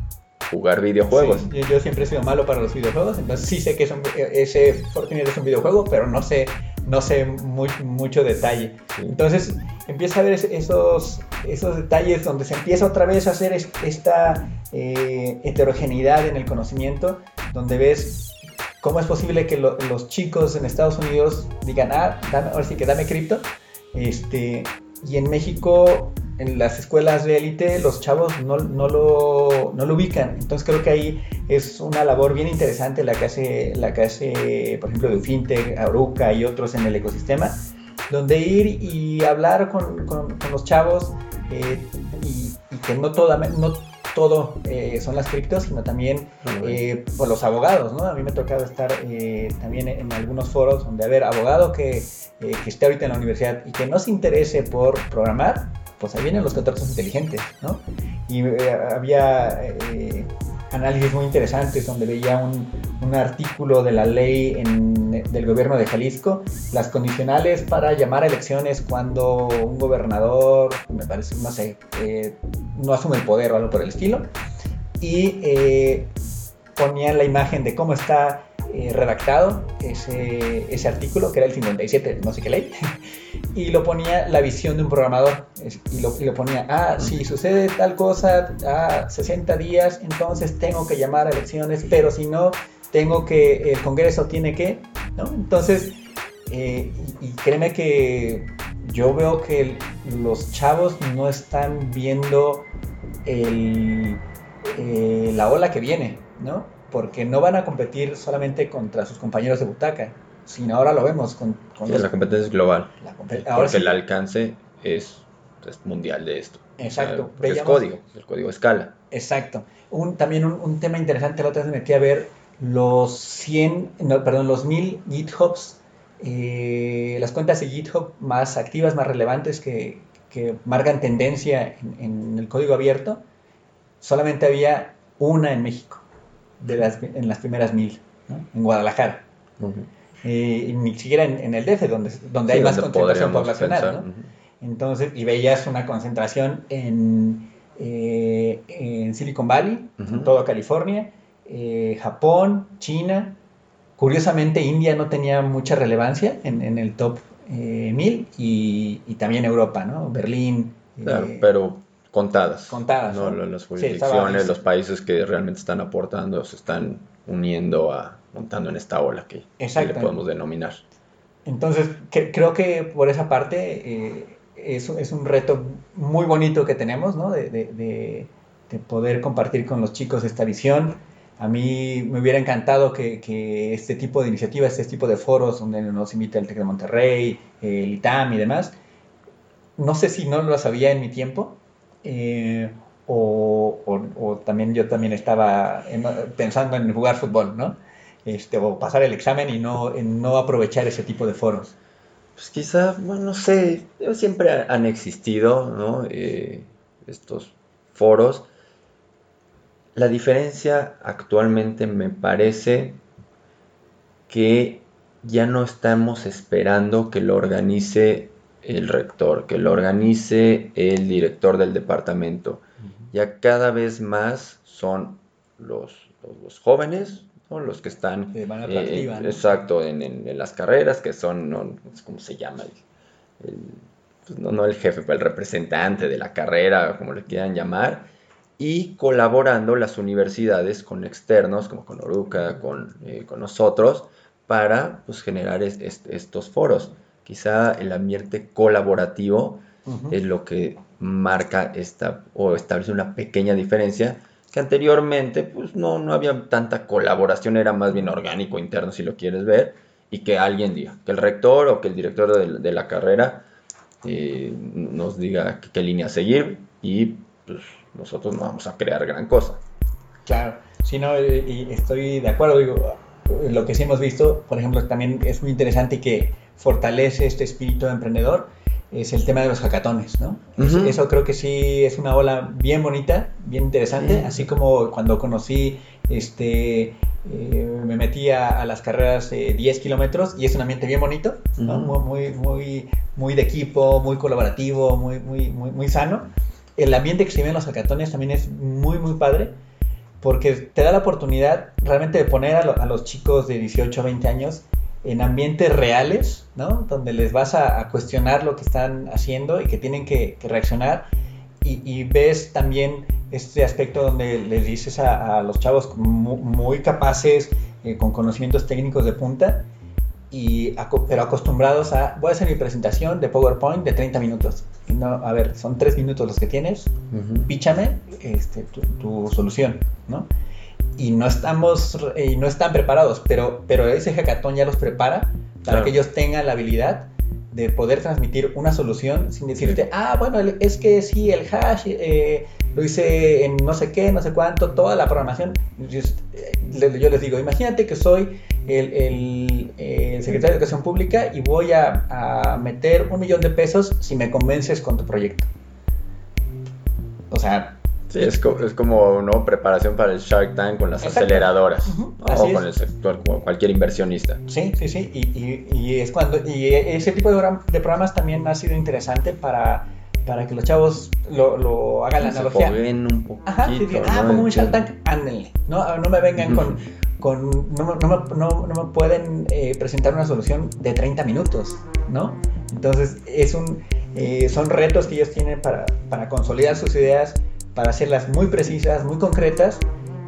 jugar videojuegos. yo, siempre he sido malo para los videojuegos, entonces sí sé que ese Fortnite es un videojuego, pero no sé no sé mucho detalle. Entonces empieza a ver esos, esos detalles donde se empieza otra vez a hacer esta eh, heterogeneidad en el conocimiento, donde ves cómo es posible que los chicos en Estados Unidos digan, ah, ahora sí que dame cripto, este, y en México en las escuelas de élite los chavos no, no, lo, no, lo, ubican. Entonces creo que ahí es una labor bien interesante la que hace, la que hace por ejemplo, de Fintech, Aruca y otros en el ecosistema, donde ir y hablar con, con, los chavos eh, y, que no, toda, no todo eh, son las criptos, sino también eh, por los abogados, ¿no? A mí me ha tocado estar también en algunos foros donde, a ver, abogado que, que esté ahorita en la universidad y que no se interese por programar, pues ahí vienen los contratos inteligentes, ¿no? Y eh, había eh, análisis muy interesantes donde veía un, un artículo de la ley del gobierno de Jalisco, las condicionales para llamar a elecciones cuando un gobernador, me parece, no sé, eh, no asume el poder o algo por el estilo, y ponían la imagen de cómo está eh, redactado ese, ese, artículo, que era el 57, no sé qué ley, y lo ponía la visión de un programador. Y lo, y lo ponía, ah, si sucede tal cosa a 60 días, entonces tengo que llamar a elecciones, pero si no, tengo que, el Congreso tiene que, ¿no? Entonces, eh, y, créeme que yo veo que los chavos no están viendo el, eh, la ola que viene, ¿no? Porque no van a competir solamente contra sus compañeros de butaca, sino ahora lo vemos con... con La competencia es global, porque el alcance es, mundial de esto. Exacto. es código, el código escala. Exacto. Un, también un, tema interesante, la otra vez me metí a ver los 100, no, perdón, los 1000 GitHubs, eh, las cuentas de GitHub más activas, más relevantes que, que marcan tendencia en, en, el código abierto, solamente había una en México de las, en las primeras mil, en Guadalajara. Eh, y ni siquiera en, el DF, donde, donde hay más concentración poblacional. Entonces, y veías una concentración en, eh, en Silicon Valley, en toda California, eh, Japón, China. Curiosamente, India no tenía mucha relevancia en, en el top 1000 y, y, también Europa, ¿no? Berlín. Claro, pero contadas. Contadas. ¿no? Las jurisdicciones, los países que realmente están aportando, se están uniendo a, montando en esta ola que, le podemos denominar. Entonces, creo que por esa parte eh, es, es, un reto muy bonito que tenemos, ¿no? De, de, de, poder compartir con los chicos esta visión. A mí me hubiera encantado que, que, este tipo de iniciativas, este tipo de foros donde nos invita el TEC de Monterrey, el ITAM y demás, no sé si no lo sabía en mi tiempo, eh, o, también yo también estaba pensando en jugar fútbol, ¿no? Este, o pasar el examen y no, no aprovechar ese tipo de foros. pues quizá, bueno, no sé, siempre han existido. Eh, estos foros. La diferencia actualmente me parece que ya no estamos esperando que lo organice el rector, que lo organice el director del departamento. Ya cada vez más son los, los, jóvenes, los que están de eh, exacto en, las carreras, que son, no, ¿cómo se llama? Pues no, no el jefe, pero el representante de la carrera, como le quieran llamar, y colaborando las universidades con externos, como con Oruca, con, eh, con nosotros, para pues, generar estos foros. Quizá el ambiente colaborativo es lo que marca esta o establece una pequeña diferencia que anteriormente pues no, no había tanta colaboración, era más bien orgánico interno si lo quieres ver, y que alguien diga, que el rector o que el director de, la carrera eh, nos diga qué línea seguir y pues nosotros no vamos a crear gran cosa. Claro, si no, y estoy de acuerdo, digo, lo que sí hemos visto, por ejemplo, también es muy interesante y que fortalece este espíritu de emprendedor, es el tema de los hackatones, ¿no? Eso creo que sí es una ola bien bonita, bien interesante, así como cuando conocí, este, eh, me metí a, las carreras de 10 kilómetros y es un ambiente bien bonito, muy, muy, muy de equipo, muy colaborativo, muy, muy, muy, muy sano. El ambiente que se vive en los hackatones también es muy, muy padre porque te da la oportunidad realmente de poner a, los chicos de 18 a 20 años en ambientes reales, ¿no? Donde les vas a, cuestionar lo que están haciendo y que tienen que, reaccionar. Y, ves también este aspecto donde les dices a, los chavos muy, capaces, eh, con conocimientos técnicos de punta, y, pero acostumbrados a, voy a hacer mi presentación de PowerPoint de 30 minutos. No, a ver, son 3 minutos los que tienes, píchame este, tu, solución, ¿no? Y no estamos, y no están preparados, pero, pero ese hackathon ya los prepara para que ellos tengan la habilidad de poder transmitir una solución sin decirte, ah, bueno, es que sí, el hash eh, lo hice en no sé qué, no sé cuánto, toda la programación. Yo, yo les digo, imagínate que soy el, secretario de Educación Pública y voy a, meter un millón de pesos si me convences con tu proyecto. O sea... Sí, es, es como ¿no? preparación para el Shark Tank con las aceleradoras o con el sector, como cualquier inversionista. Sí, sí, sí. Y, es cuando, y ese tipo de, programas también ha sido interesante para para que los chavos lo, hagan la analogía. un poquito, Ajá, ah, como un Shark Tank, ándenle. No, no me vengan con, con no, no, me pueden eh, presentar una solución de 30 minutos, ¿no? Entonces, es un, eh, son retos que ellos tienen para, para consolidar sus ideas, para hacerlas muy precisas, muy concretas.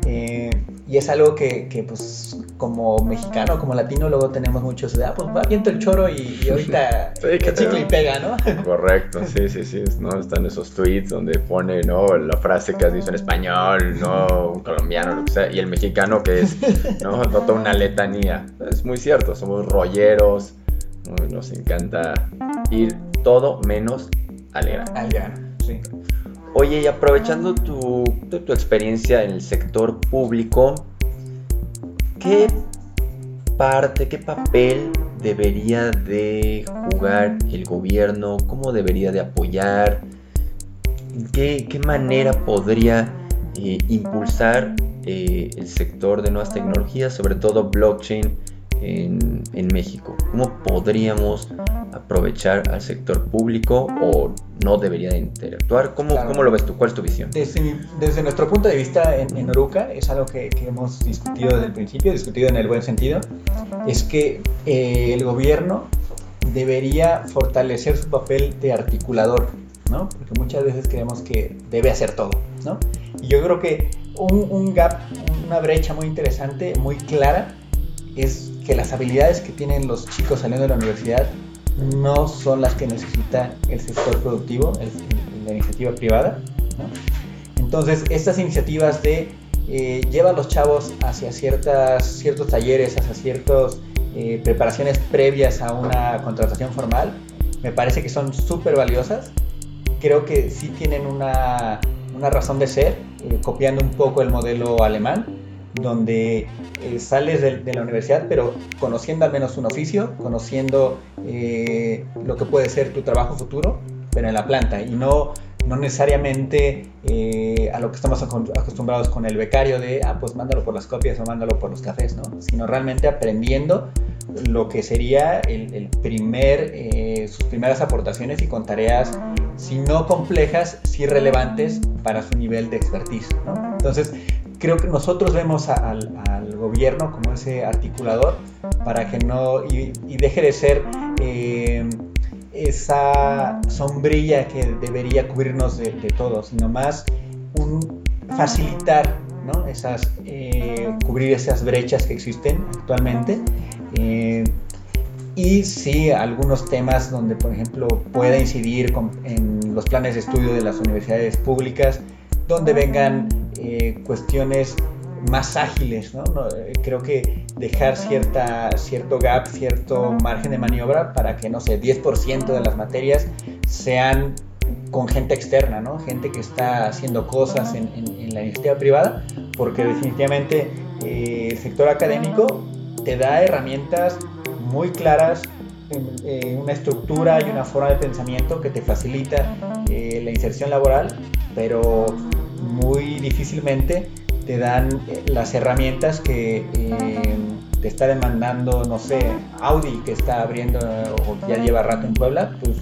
Eh, y es algo que, que, pues, como mexicano, como latino, luego tenemos muchos, ah, pues va, viento el choro y, ahorita sí, que chicle y pega, ¿no? Correcto, sí, sí, sí, ¿no? Están esos tweets donde pone, ¿no? La frase que has dicho en español, ¿no? Un colombiano, lo que sea, y el mexicano que es, ¿no? Nota una letanía. Es muy cierto, somos rolleros, nos encanta ir todo menos al grano. sí. Oye, y aprovechando tu, tu, experiencia en el sector público, ¿qué parte, qué papel debería de jugar el gobierno? ¿Cómo debería de apoyar? ¿Qué, qué manera podría eh, impulsar eh, el sector de nuevas tecnologías, sobre todo blockchain? en, México? ¿Cómo podríamos aprovechar al sector público o no debería de interactuar? ¿Cómo, ¿cómo lo ves tú? ¿Cuál es tu visión? Desde, nuestro punto de vista en, Oruca, es algo que, hemos discutido desde el principio, discutido en el buen sentido, es que eh, el gobierno debería fortalecer su papel de articulador, ¿no? Porque muchas veces creemos que debe hacer todo, ¿no? Y yo creo que un, un gap, una brecha muy interesante, muy clara, es que las habilidades que tienen los chicos saliendo de la universidad no son las que necesita el sector productivo, la iniciativa privada. Entonces, estas iniciativas de eh, lleva a los chavos hacia ciertas, ciertos talleres, hacia ciertas eh, preparaciones previas a una contratación formal, me parece que son súper valiosas. Creo que sí tienen una, razón de ser, eh, copiando un poco el modelo alemán donde eh, sales de, la universidad, pero conociendo al menos un oficio, conociendo eh, lo que puede ser tu trabajo futuro, pero en la planta, y no, no necesariamente eh, a lo que estamos acostumbrados con el becario de, ah, pues mándalo por las copias o mándalo por los cafés, ¿no? Sino realmente aprendiendo lo que sería el, primer, sus primeras aportaciones y con tareas, si no complejas, sí relevantes para su nivel de expertise, ¿no? Entonces, creo que nosotros vemos al, gobierno como ese articulador para que no y, deje de ser eh, esa sombrilla que debería cubrirnos de, todo, sino más facilitar ¿no? esas, eh, cubrir esas brechas que existen actualmente. Eh, y sí, algunos temas donde, por ejemplo, pueda incidir en los planes de estudio de las universidades públicas, donde vengan eh, cuestiones más ágiles, ¿no? Eh, creo que dejar cierta, cierto gap, cierto margen de maniobra para que, no sé, 10% de las materias sean con gente externa, ¿no? Gente que está haciendo cosas en, la iniciativa privada, porque definitivamente eh, el sector académico te da herramientas muy claras, una estructura y una forma de pensamiento que te facilita la inserción laboral, pero muy difícilmente te dan eh, las herramientas que eh, te está demandando, no sé, Audi que está abriendo o ya lleva rato en Puebla, pues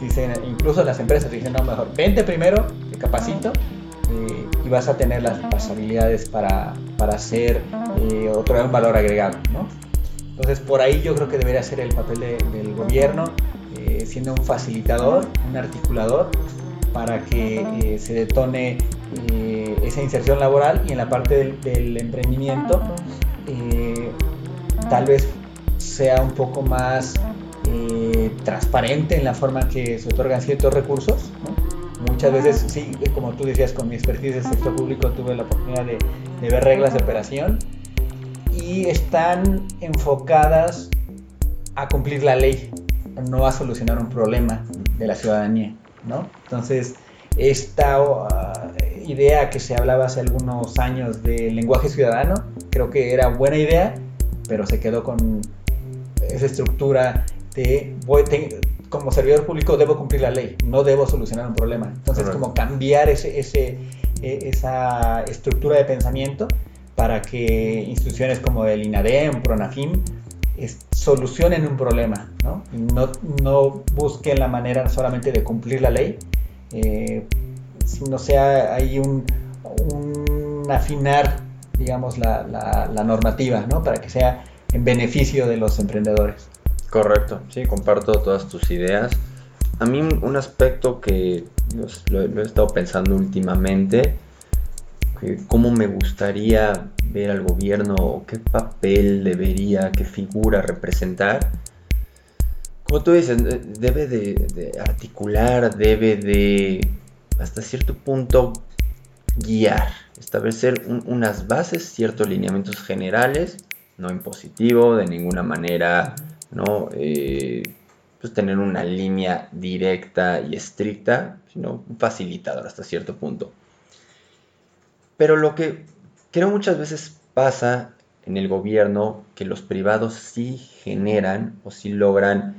dicen, incluso las empresas dicen, no, mejor, vente primero, te capacito eh, y vas a tener las, habilidades para, para hacer otro valor agregado, ¿no? Entonces por ahí yo creo que debería ser el papel del gobierno, siendo un facilitador, un articulador, para que se detone eh, esa inserción laboral y en la parte del, emprendimiento eh, tal vez sea un poco más eh, transparente en la forma que se otorgan ciertos recursos. Muchas veces, sí, como tú decías, con mi expertise del sector público tuve la oportunidad de, de ver reglas de operación y están enfocadas a cumplir la ley, no a solucionar un problema de la ciudadanía, ¿no? Entonces, esta idea que se hablaba hace algunos años del lenguaje ciudadano, creo que era buena idea, pero se quedó con esa estructura de voy, como servidor público debo cumplir la ley, no debo solucionar un problema. Entonces, como cambiar ese, ese, e, esa estructura de pensamiento para que instituciones como el INADEM, PRONAFIM, solucionen un problema, ¿no? ¿no? No busquen la manera solamente de cumplir la ley, eh, no sea hay un, afinar, digamos, la, normativa, ¿no? Para que sea en beneficio de los emprendedores. Correcto, sí, comparto todas tus ideas. A mí un aspecto que lo, he estado pensando últimamente, cómo me gustaría ver al gobierno, qué papel debería, qué figura representar. Como tú dices, debe de articular, debe de hasta cierto punto guiar, establecer unas bases, ciertos lineamientos generales, no impositivo, de ninguna manera, ¿no? Eh, pues tener una línea directa y estricta, sino un facilitador hasta cierto punto. Pero lo que creo muchas veces pasa en el gobierno, que los privados sí generan o sí logran,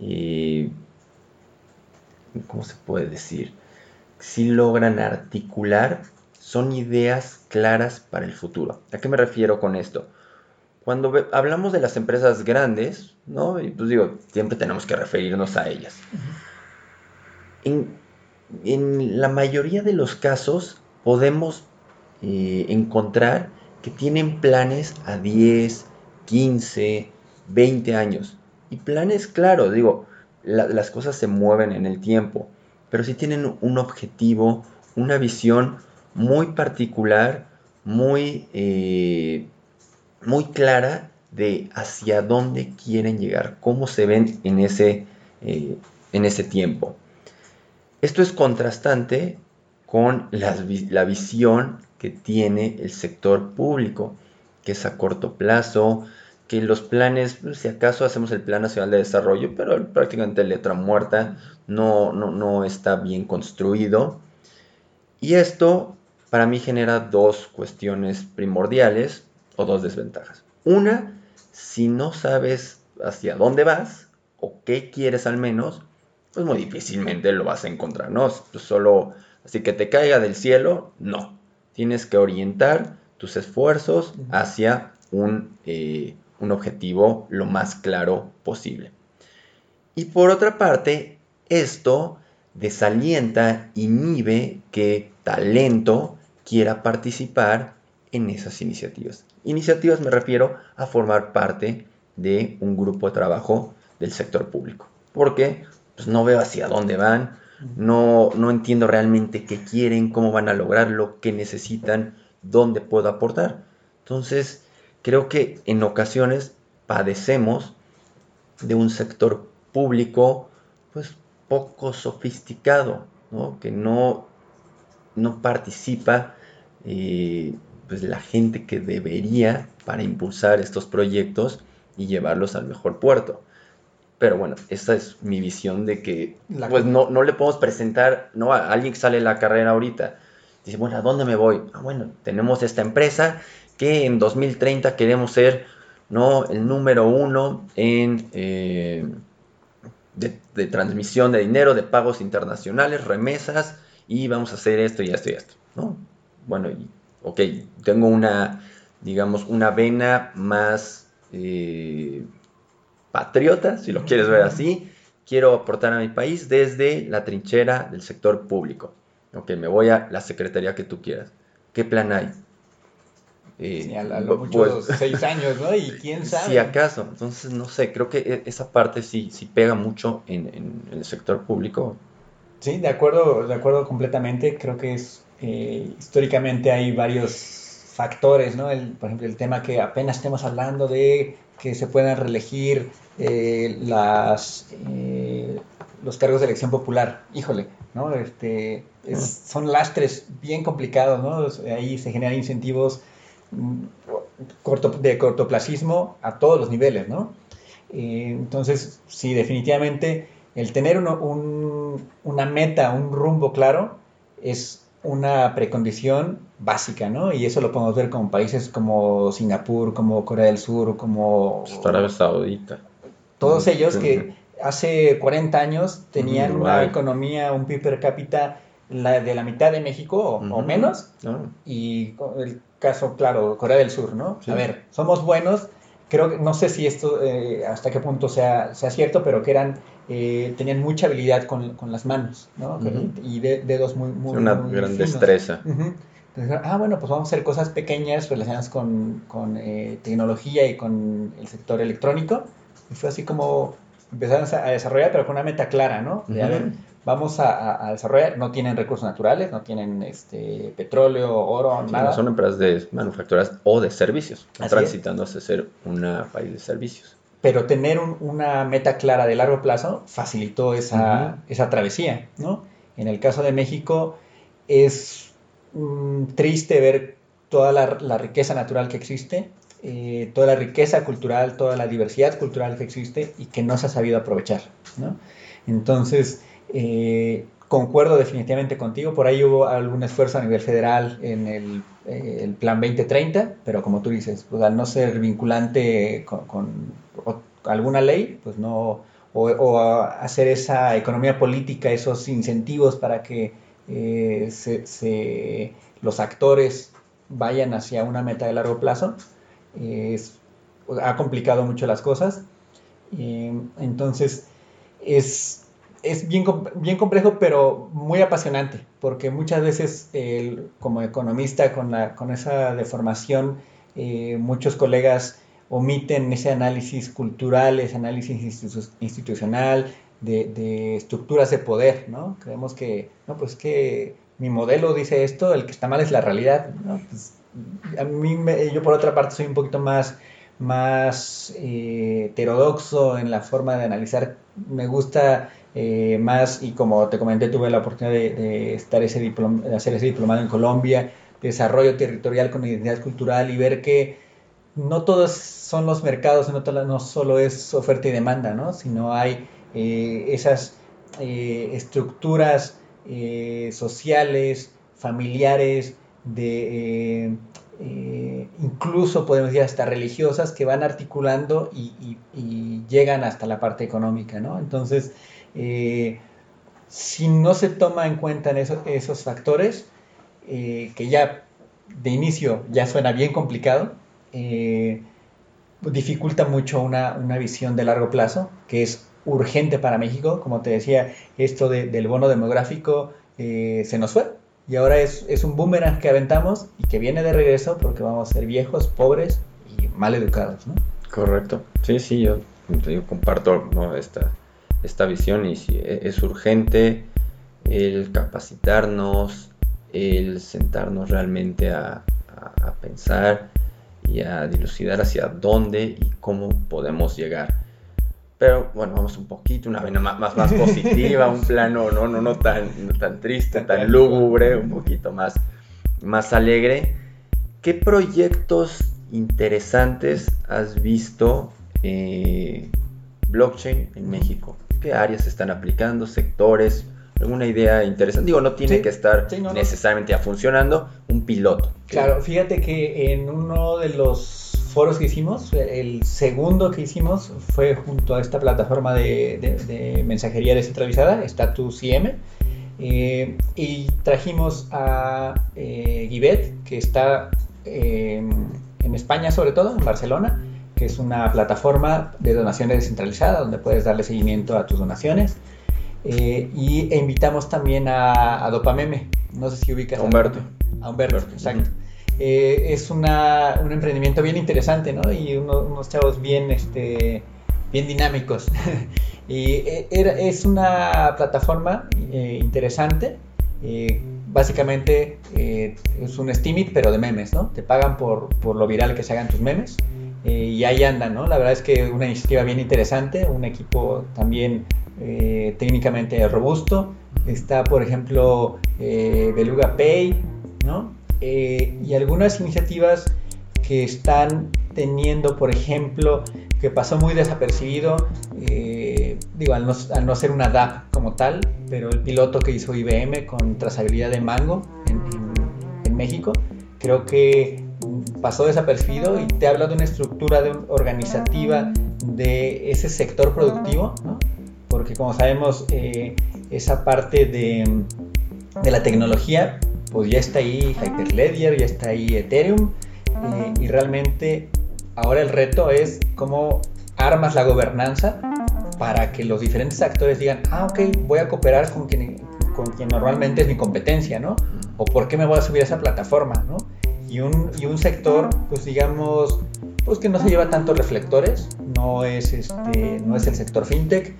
eh, ¿cómo se puede decir? si logran articular son ideas claras para el futuro. ¿A qué me refiero con esto? Cuando hablamos de las empresas grandes, ¿no? Y pues digo, siempre tenemos que referirnos a ellas. En, la mayoría de los casos podemos eh, encontrar que tienen planes a 10, 15, 20 años. Y planes, claro, digo, las cosas se mueven en el tiempo pero sí tienen un objetivo, una visión muy particular, muy, eh, muy clara de hacia dónde quieren llegar, cómo se ven en ese, eh, en ese tiempo. Esto es contrastante con la, la, visión que tiene el sector público, que es a corto plazo, que los planes, pues, si acaso hacemos el Plan Nacional de Desarrollo, pero prácticamente letra muerta, no, no, está bien construido. Y esto para mí genera dos cuestiones primordiales o dos desventajas. Una, si no sabes hacia dónde vas o qué quieres al menos, pues muy difícilmente lo vas a encontrar, ¿no? Pues solo así que te caiga del cielo, no. Tienes que orientar tus esfuerzos hacia un, eh, un objetivo lo más claro posible. Y por otra parte, esto desalienta, inhibe que talento quiera participar en esas iniciativas. Iniciativas me refiero a formar parte de un grupo de trabajo del sector público. Porque pues, no veo hacia dónde van, no, no entiendo realmente qué quieren, cómo van a lograrlo, qué necesitan, dónde puedo aportar. Entonces, creo que en ocasiones padecemos de un sector público pues poco sofisticado, que no, no participa eh, pues la gente que debería para impulsar estos proyectos y llevarlos al mejor puerto. Pero bueno, esta es mi visión de que pues no, no, le podemos presentar ¿no? a alguien que sale de la carrera ahorita. Dice, bueno, ¿a dónde me voy? Ah, bueno, tenemos esta empresa que en 2030 queremos ser ¿no? el número uno en, eh, de, transmisión de dinero, de pagos internacionales, remesas, y vamos a hacer esto y esto y esto. ¿no? Bueno, y, ok, tengo una, digamos, una vena más eh, patriota, si lo quieres ver así. Quiero aportar a mi país desde la trinchera del sector público. Ok, me voy a la secretaría que tú quieras. ¿Qué plan hay? Eh, a, lo mucho pues, seis años, ¿no? Y quién sabe. Si acaso, entonces no sé, creo que e, esa parte sí, sí pega mucho en, el sector público. Sí, de acuerdo, de acuerdo completamente. Creo que es eh, históricamente hay varios factores, ¿no? El, por ejemplo, el tema que apenas estemos hablando de que se puedan reelegir eh, las, eh, los cargos de elección popular. Híjole, ¿no? Este, son lastres bien complicados, ¿no? Ahí se generan incentivos mm, corto, de cortoplacismo a todos los niveles, ¿no? Eh, entonces, sí, definitivamente el tener una meta, un rumbo claro, es una precondición básica, ¿no? Y eso lo podemos ver con países como Singapur, como Corea del Sur, como... Arabia Saudita. Todos ellos que hace 40 años tenían una economía, un PIB per cápita la, de la mitad de México o, menos. Ah. Y el caso, claro, Corea del Sur, ¿no? A ver, somos buenos. Creo que, no sé si esto, eh, hasta qué punto sea, sea cierto, pero que eran eh, tenían mucha habilidad con, con las manos, ¿no? Y dedos muy, muy Una gran destreza. Entonces, ah, bueno, pues vamos a hacer cosas pequeñas relacionadas con, con eh, tecnología y con el sector electrónico. Y fue así como empezaron a desarrollar, pero con una meta clara, ¿no? De, a ver, vamos a, a, desarrollar, no tienen recursos naturales, no tienen este petróleo, oro, nada. son empresas de manufacturas o de servicios, transitando a ser un país de servicios pero tener una meta clara de largo plazo facilitó esa, esa travesía, ¿no? En el caso de México es mm, triste ver toda la, riqueza natural que existe, eh, toda la riqueza cultural, toda la diversidad cultural que existe y que no se ha sabido aprovechar, ¿no? Entonces, eh, concuerdo definitivamente contigo, por ahí hubo algún esfuerzo a nivel federal en el, eh, Plan 2030, pero como tú dices, pues al no ser vinculante con alguna ley, pues no, o, hacer esa economía política, esos incentivos para que eh, los actores vayan hacia una meta de largo plazo, ha complicado mucho las cosas. entonces, es, es bien, bien complejo, pero muy apasionante, porque muchas veces como economista con, la, con esa deformación, eh, muchos colegas omiten ese análisis cultural, ese análisis institucional, de, estructuras de poder, ¿no? Creemos que, no, pues que mi modelo dice esto, el que está mal es la realidad, ¿no? Pues, a mí, yo por otra parte soy un poquito más, más eh, heterodoxo en la forma de analizar, me gusta eh, más, y como te comenté, tuve la oportunidad de, estar ese de hacer ese diplomado en Colombia, desarrollo territorial con identidad cultural y ver que no todos son los mercados, no, solo es oferta y demanda, ¿no? sino hay eh, esas eh, estructuras sociales, familiares, de incluso podemos decir hasta religiosas que van articulando y, llegan hasta la parte económica, ¿no? Entonces, eh, si no se toma en cuenta en esos factores, eh, que ya de inicio ya suena bien complicado, dificulta mucho una, visión de largo plazo, que es urgente para México. Como te decía, esto del bono demográfico se nos fue, y ahora es, un boomerang que aventamos y que viene de regreso porque vamos a ser viejos, pobres y mal educados. Correcto. Sí, sí, yo, comparto esta, esta visión y sí, e, es urgente el capacitarnos, el sentarnos realmente a, a, a pensar y a dilucidar hacia dónde y cómo podemos llegar. Pero bueno, vamos un poquito, una vena más, más, positiva, un plano no, no, no tan, tan triste, tan lúgubre, un poquito más, más alegre. ¿Qué proyectos interesantes has visto eh, blockchain en México? ¿Qué áreas se están aplicando? ¿Sectores? ¿Alguna idea interesante? Digo, no tiene que estar necesariamente funcionando, un piloto. Claro, fíjate que en uno de los foros que hicimos, el segundo que hicimos fue junto a esta plataforma de, mensajería descentralizada, Status IM, eh, y trajimos a eh, que está en España sobre todo, en Barcelona, que es una plataforma de donaciones descentralizada donde puedes darle seguimiento a tus donaciones. Eh, y e invitamos también a, a, Dopameme, no sé si ubicas a Humberto. A Humberto, exacto. Eh, es una, un emprendimiento bien interesante, ¿no? Y unos chavos bien, este, bien dinámicos. y eh, es una plataforma eh, interesante. básicamente es un Steamit, pero de memes, ¿no? Te pagan por, por lo viral que se hagan tus memes. Y ahí andan, ¿no? La verdad es que una iniciativa bien interesante, un equipo también técnicamente robusto. Está, por ejemplo, Beluga Pay, ¿no? Eh, y algunas iniciativas que están teniendo, por ejemplo, que pasó muy desapercibido, eh, digo, al no, ser una DAP como tal, pero el piloto que hizo IBM con trazabilidad de Mango en, México, creo que pasó desapercibido y te habla de una estructura de organizativa de ese sector productivo, porque como sabemos, eh, esa parte de, de la tecnología pues ya está ahí Hyperledger, ya está ahí Ethereum eh, y realmente ahora el reto es cómo armas la gobernanza para que los diferentes actores digan, ah, ok, voy a cooperar con quien, con quien normalmente es mi competencia, ¿no? O por qué me voy a subir a esa plataforma, ¿no? Y un, y un sector, pues digamos, pues que no se lleva tantos reflectores, no es, este, no es el sector fintech,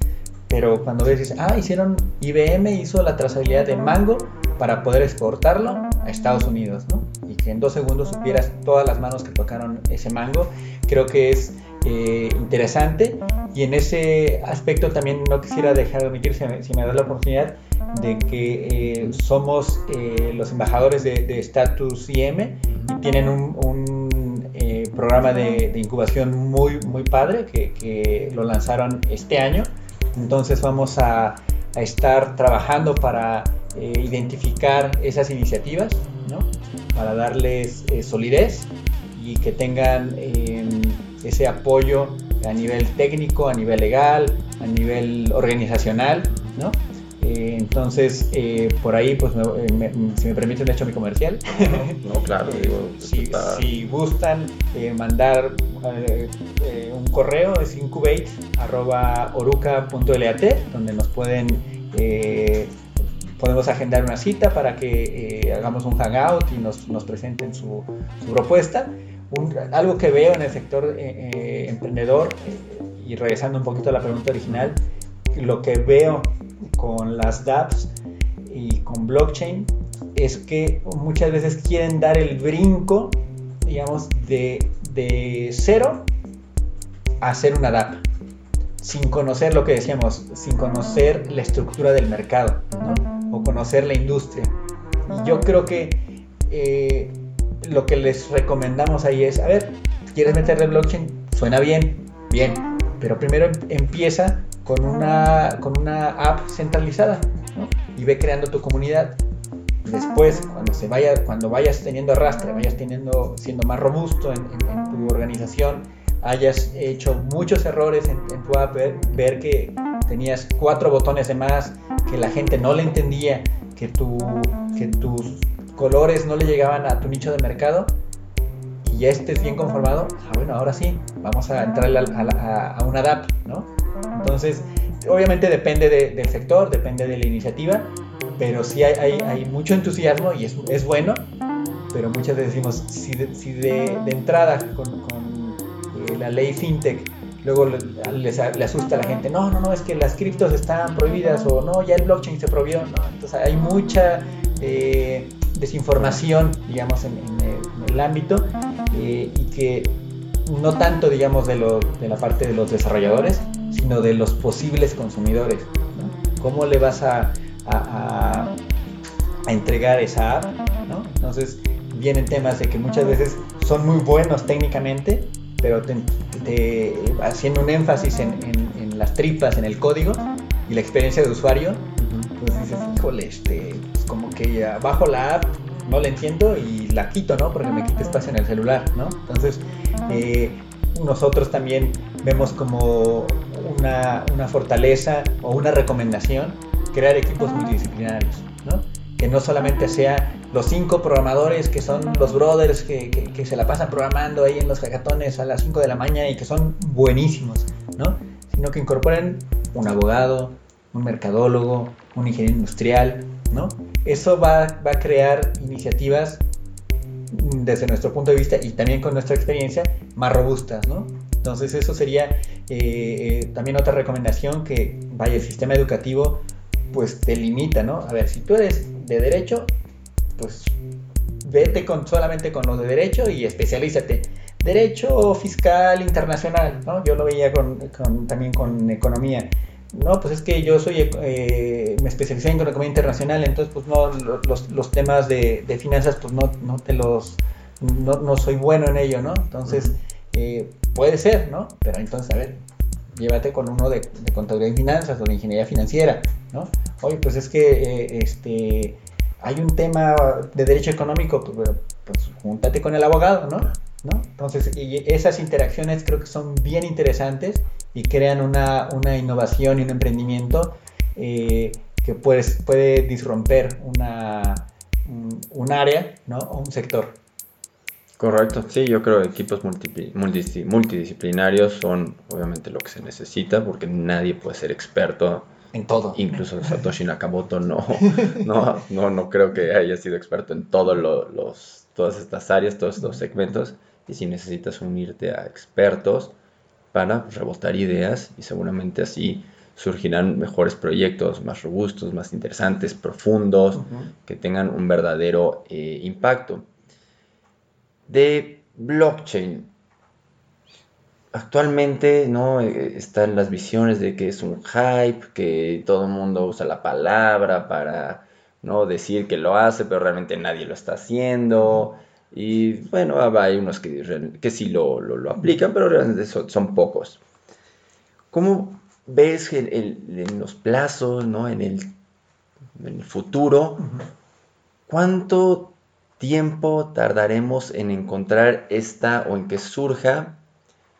pero cuando ves, ah, hicieron, IBM hizo la trazabilidad de Mango para poder exportarlo a Estados Unidos, ¿no? Y que en dos segundos supieras todas las manos que tocaron ese mango, creo que es eh, interesante. Y en ese aspecto también no quisiera dejar de omitir, si me, da la oportunidad, de que eh, somos eh, los embajadores de, Status IM y tienen un, programa de, incubación muy, muy padre que, que lo lanzaron este año entonces vamos a, estar trabajando para eh, identificar esas iniciativas, ¿no? para darles eh, solidez y que tengan em, ese apoyo a nivel técnico, a nivel legal, a nivel organizacional, ¿no? Eh, entonces, por ahí, pues, si me permiten, he hecho mi comercial. No, claro, digo, si, gustan mandar un correo, es incubate oruca.lat, donde nos pueden, eh, podemos agendar una cita para que eh, hagamos un hangout y nos, nos presenten su, propuesta. algo que veo en el sector eh, emprendedor, y regresando un poquito a la pregunta original, lo que veo con las dApps y con blockchain es que muchas veces quieren dar el brinco, digamos, de, de cero a hacer una DApp sin conocer lo que decíamos, sin conocer la estructura del mercado o conocer la industria. Y yo creo que eh, lo que les recomendamos ahí es, a ver, ¿quieres meterle blockchain? Suena bien, bien, pero primero em, empieza con una, con una app centralizada y ve creando tu comunidad. después, cuando, se vaya, cuando vayas teniendo arrastre, vayas teniendo, siendo más robusto en, tu organización, hayas hecho muchos errores en, tu app, ver, que tenías cuatro botones de más, que la gente no le entendía, que, tu, que tus colores no le llegaban a tu nicho de mercado, y ya estés bien conformado, ah, bueno, ahora sí, vamos a entrar a, a, una DAP, ¿no? Entonces, obviamente depende del sector, depende de la iniciativa, pero sí hay, hay, mucho entusiasmo y es, es, bueno, pero muchas veces decimos, si de, si de, entrada con, con eh, la ley FinTech, luego le asusta a la gente, no, no, no, es que las criptos están prohibidas o no, ya el blockchain se prohibió, ¿no? entonces hay mucha eh, desinformación, digamos, en, el ámbito eh, y que no tanto, digamos, de, lo, de la parte de los desarrolladores, sino de los posibles consumidores. ¿no? ¿Cómo le vas a, a, entregar esa app, ¿no? Entonces vienen temas de que muchas veces son muy buenos técnicamente, pero te, haciendo un énfasis en, las tripas, en el código y la experiencia de usuario, pues dices, híjole, este, pues como que ya bajo la app, no la entiendo y la quito, ¿no? Porque me quita espacio en el celular, ¿no? Entonces, eh, nosotros también vemos como una, una fortaleza o una recomendación crear equipos multidisciplinarios, ¿no? Que no solamente sea los cinco programadores que son los brothers que, que, se la pasan programando ahí en los hackatones a las 5 de la mañana y que son buenísimos, ¿no? Sino que incorporen un abogado, un mercadólogo, un ingeniero industrial, ¿no? Eso va, va a crear iniciativas desde nuestro punto de vista y también con nuestra experiencia más robustas, ¿no? Entonces eso sería eh, eh, también otra recomendación que vaya el sistema educativo pues te limita, ¿no? A ver, si tú eres de derecho, pues vete con, solamente con lo de derecho y especialízate. Derecho fiscal internacional, ¿no? Yo lo veía con, también con economía. No, pues es que yo soy, eh, me especialicé en economía internacional, entonces pues no, los, los temas de, de, finanzas pues no, no te los, no, no, soy bueno en ello, ¿no? Entonces, eh, puede ser, ¿no? Pero entonces, a ver, llévate con uno de, contabilidad y finanzas o de ingeniería financiera, ¿no? Oye, pues es que eh, este, hay un tema de derecho económico, pues, pues júntate con el abogado, ¿no? ¿no? Entonces, y esas interacciones creo que son bien interesantes y crean una, una innovación y un emprendimiento eh, que puedes, puede disromper una, un, un área, ¿no? O un sector. Correcto, sí, yo creo que equipos multidisciplinarios son obviamente lo que se necesita porque nadie puede ser experto en todo. Incluso Satoshi Nakamoto no, no, no, no creo que haya sido experto en todos los, todas estas áreas, todos estos segmentos. Y si necesitas unirte a expertos para rebotar ideas y seguramente así surgirán mejores proyectos, más robustos, más interesantes, profundos, que tengan un verdadero eh, impacto de blockchain. Actualmente no eh, están las visiones de que es un hype, que todo el mundo usa la palabra para no decir que lo hace, pero realmente nadie lo está haciendo. Y bueno, hay unos que, que sí lo, aplican, pero realmente son, pocos. ¿Cómo ves en los plazos, ¿no? en, el, en el futuro, cuánto tiempo tardaremos en encontrar esta o en que surja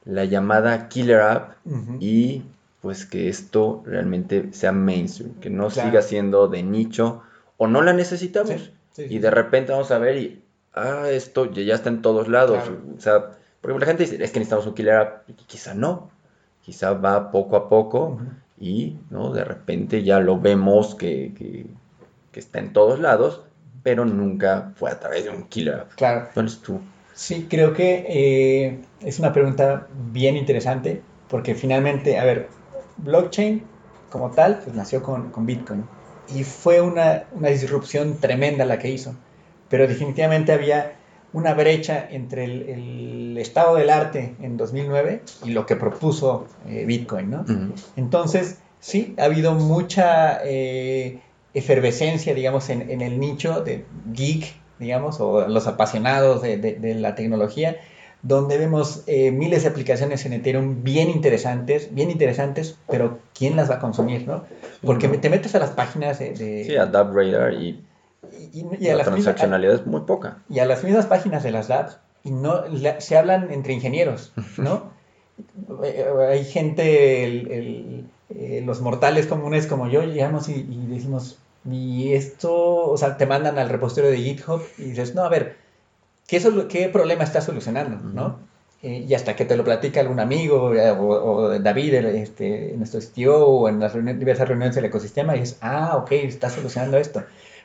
la llamada killer app y pues que esto realmente sea mainstream, que no siga siendo de nicho o no la necesitamos. y de repente vamos a ver y, ah, esto ya, está en todos lados. O sea, porque la gente dice, es que necesitamos un killer app, y quizá no, quizá va poco a poco y, ¿no? De repente ya lo vemos que, que, que está en todos lados pero nunca fue a través de un killer Claro. Entonces tú. Sí, creo que eh, es una pregunta bien interesante, porque finalmente, a ver, blockchain como tal, pues nació con, con Bitcoin. Y fue una, una, disrupción tremenda la que hizo. Pero definitivamente había una brecha entre el, el estado del arte en 2009 y lo que propuso eh, Bitcoin, ¿no? Entonces, sí, ha habido mucha eh, efervescencia, digamos, en, en, el nicho de geek, digamos, o los apasionados de, de, la tecnología, donde vemos eh, miles de aplicaciones en Ethereum bien interesantes, bien interesantes, pero ¿quién las va a consumir, no? Porque te metes a las páginas de... Sí, a DubRadar y Y, a la transaccionalidad es muy poca. Y a las mismas páginas de las labs, y no se hablan entre ingenieros, ¿no? Eh, hay gente, eh, los mortales comunes como yo, llegamos y, decimos, y esto, o sea, te mandan al repositorio de GitHub y dices, no, a ver, ¿qué, qué problema estás solucionando? ¿no? Eh, y hasta que te lo platica algún amigo o, David, este, nuestro CTO, o en las diversas reuniones del ecosistema, y dices, ah, ok, está solucionando esto.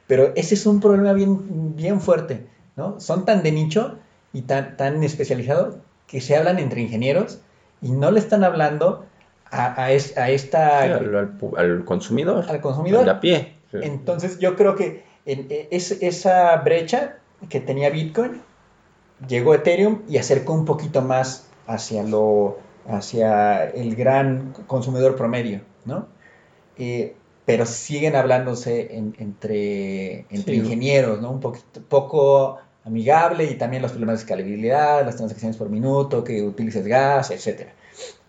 Pero ese es un problema bien, bien fuerte, ¿no? Son tan de nicho y tan, tan especializado que se hablan entre ingenieros y no le están hablando a, a, esta... al, consumidor. Al consumidor. a pie. Entonces yo creo que en, e, es, esa brecha que tenía Bitcoin llegó Ethereum y acercó un poquito más hacia lo hacia el gran consumidor promedio, ¿no? Eh, pero siguen hablándose entre, entre ingenieros, ¿no? Un poquito, poco amigable y también los problemas de escalabilidad, las transacciones por minuto, que utilices gas, etc.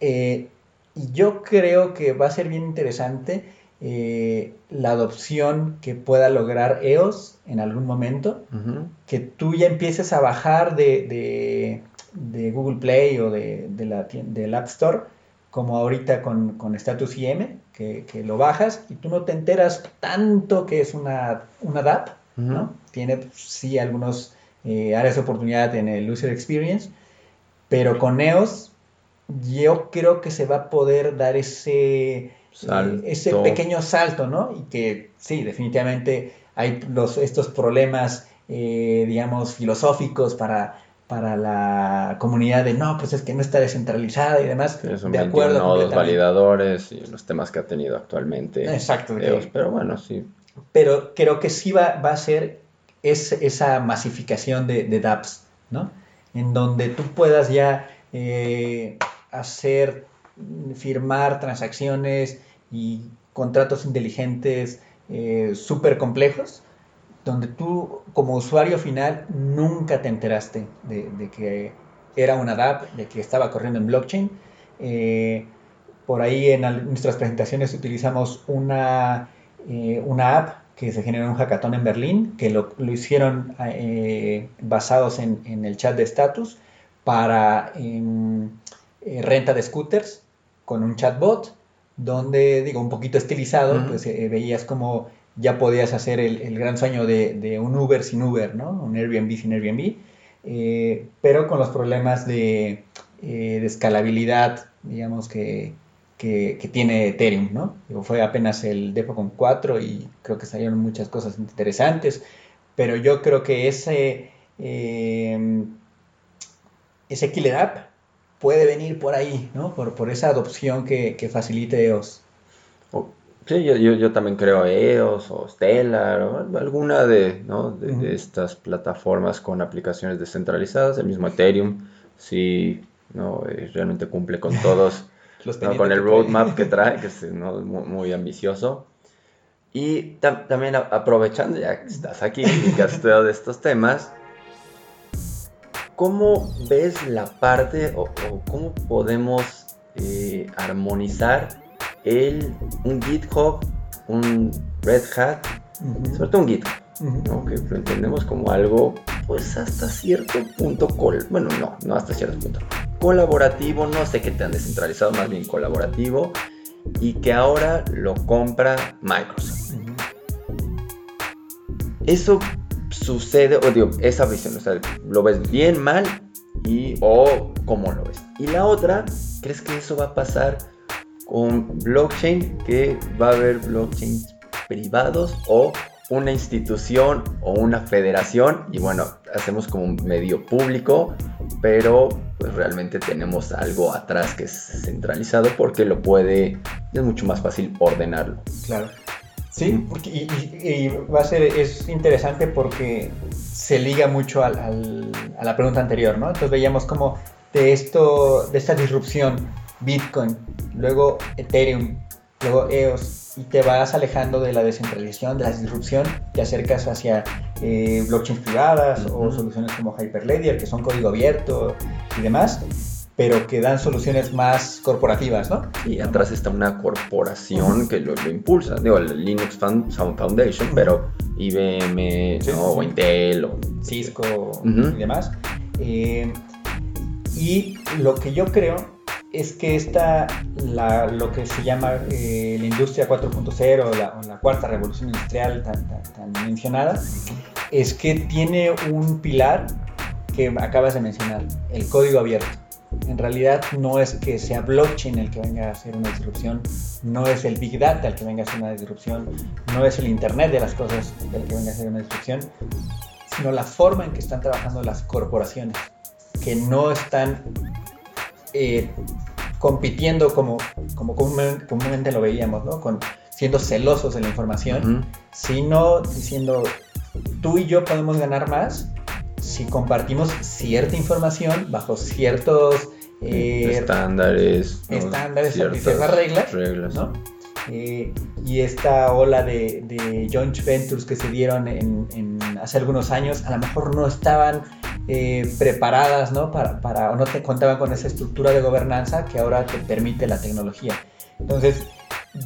Eh, y yo creo que va a ser bien interesante eh, la adopción que pueda lograr EOS en algún momento, que tú ya empieces a bajar de, Google Play o de, la, del App Store, como ahorita con, con Status IM, que, lo bajas y tú no te enteras tanto que es una, una DApp, ¿no? Tiene sí algunos eh, áreas de oportunidad en el user experience, pero con EOS yo creo que se va a poder dar ese, eh, ese pequeño salto, ¿no? Y que sí, definitivamente hay los, estos problemas, eh, digamos, filosóficos para, para la comunidad de no, pues es que no está descentralizada y demás. de acuerdo. los validadores y los temas que ha tenido actualmente. Exacto. pero bueno, sí. Pero creo que sí va, va a ser es esa masificación de, de dApps, ¿no? En donde tú puedas ya eh, hacer, firmar transacciones y contratos inteligentes eh, súper complejos, donde tú como usuario final nunca te enteraste de, que era una DApp, de que estaba corriendo en blockchain. Eh, por ahí en nuestras presentaciones utilizamos una, una app que se generó un hackathon en Berlín, que lo, hicieron eh, basados en, el chat de status para em, eh, renta de scooters con un chatbot, donde, digo, un poquito estilizado, pues eh, veías como ya podías hacer el, gran sueño de, un Uber sin Uber, ¿no? Un Airbnb sin Airbnb, pero con los problemas de, de escalabilidad, digamos, que, que, tiene Ethereum, ¿no? fue apenas el con 4 y creo que salieron muchas cosas interesantes, pero yo creo que ese, eh, ese killer app puede venir por ahí, ¿no? Por, por esa adopción que, que facilite EOS. Sí, yo, yo, también creo EOS o Stellar o alguna de, ¿no? de, estas plataformas con aplicaciones descentralizadas, el mismo Ethereum, sí, ¿no? Eh, realmente cumple con todos con el roadmap que trae, que es muy, ambicioso. Y también aprovechando, ya que estás aquí y que has estudiado de estos temas, ¿cómo ves la parte o, cómo podemos eh, armonizar el, un GitHub, un Red Hat, sobre todo un GitHub, que lo entendemos como algo, pues hasta cierto punto, bueno, no, no hasta cierto punto, colaborativo, no sé qué tan descentralizado, más bien colaborativo, y que ahora lo compra Microsoft. Eso sucede, o digo, esa visión, o sea, ¿lo ves bien, mal? Y, o cómo lo ves. Y la otra, ¿crees que eso va a pasar con blockchain? Que va a haber blockchains privados o una institución o una federación y bueno, hacemos como un medio público, pero pues realmente tenemos algo atrás que es centralizado porque lo puede, es mucho más fácil ordenarlo. Claro. Sí, y, va a ser, es interesante porque se liga mucho a la pregunta anterior, ¿no? Entonces veíamos como de esto, de esta disrupción, Bitcoin, luego Ethereum, luego EOS, y te vas alejando de la descentralización, de la disrupción, te acercas hacia eh, blockchains privadas o soluciones como Hyperledger, que son código abierto y demás. Pero que dan soluciones más corporativas, ¿no? Y atrás está una corporación que lo, impulsa, digo, el Linux Foundation, pero IBM, o Intel, o Cisco y demás. Eh, y lo que yo creo es que esta, la, lo que se llama eh, la industria 4.0 o la, cuarta revolución industrial tan, mencionada, es que tiene un pilar que acabas de mencionar, el código abierto. En realidad no es que sea blockchain el que venga a hacer una disrupción, no es el big data el que venga a hacer una disrupción, no es el internet de las cosas el que venga a hacer una disrupción, sino la forma en que están trabajando las corporaciones, que no están eh, compitiendo como, como comúnmente, lo veíamos, ¿no? Con, siendo celosos de la información, sino diciendo, tú y yo podemos ganar más si compartimos cierta información bajo ciertos eh, estándares, estándares ciertas, reglas, ¿no? Eh, y esta ola de, de, joint ventures que se dieron en, hace algunos años, a lo mejor no estaban eh, preparadas, ¿no? Para, para, o no te contaban con esa estructura de gobernanza que ahora te permite la tecnología. Entonces,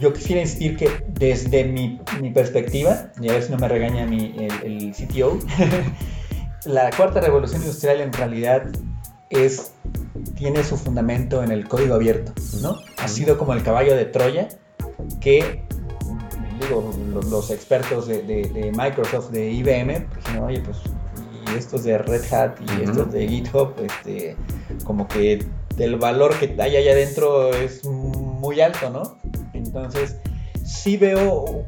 yo quisiera insistir que desde mi, mi perspectiva, y a ver si no me regaña mi, el, el CTO, la cuarta revolución industrial en realidad es tiene su fundamento en el código abierto, ¿no? Ha sido como el caballo de Troya que digo, los, expertos de, Microsoft, de IBM, pues, oye, pues, y estos de Red Hat y estos de GitHub, este, como que el valor que hay allá adentro es muy alto, ¿no? Entonces, sí veo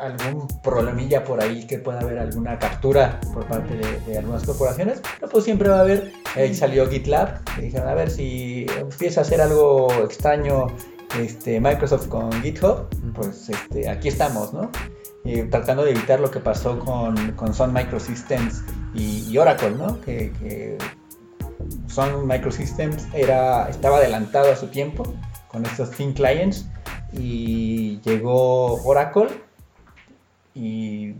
algún problemilla por ahí que pueda haber alguna captura por parte de, algunas corporaciones, pero pues siempre va a haber, ahí salió GitLab, que dijeron, a ver si empieza a hacer algo extraño este, Microsoft con GitHub, pues este, aquí estamos, ¿no? tratando de evitar lo que pasó con, con Sun Microsystems y, Oracle, ¿no? Que, que, Sun Microsystems era, estaba adelantado a su tiempo con estos Thin Clients y llegó Oracle y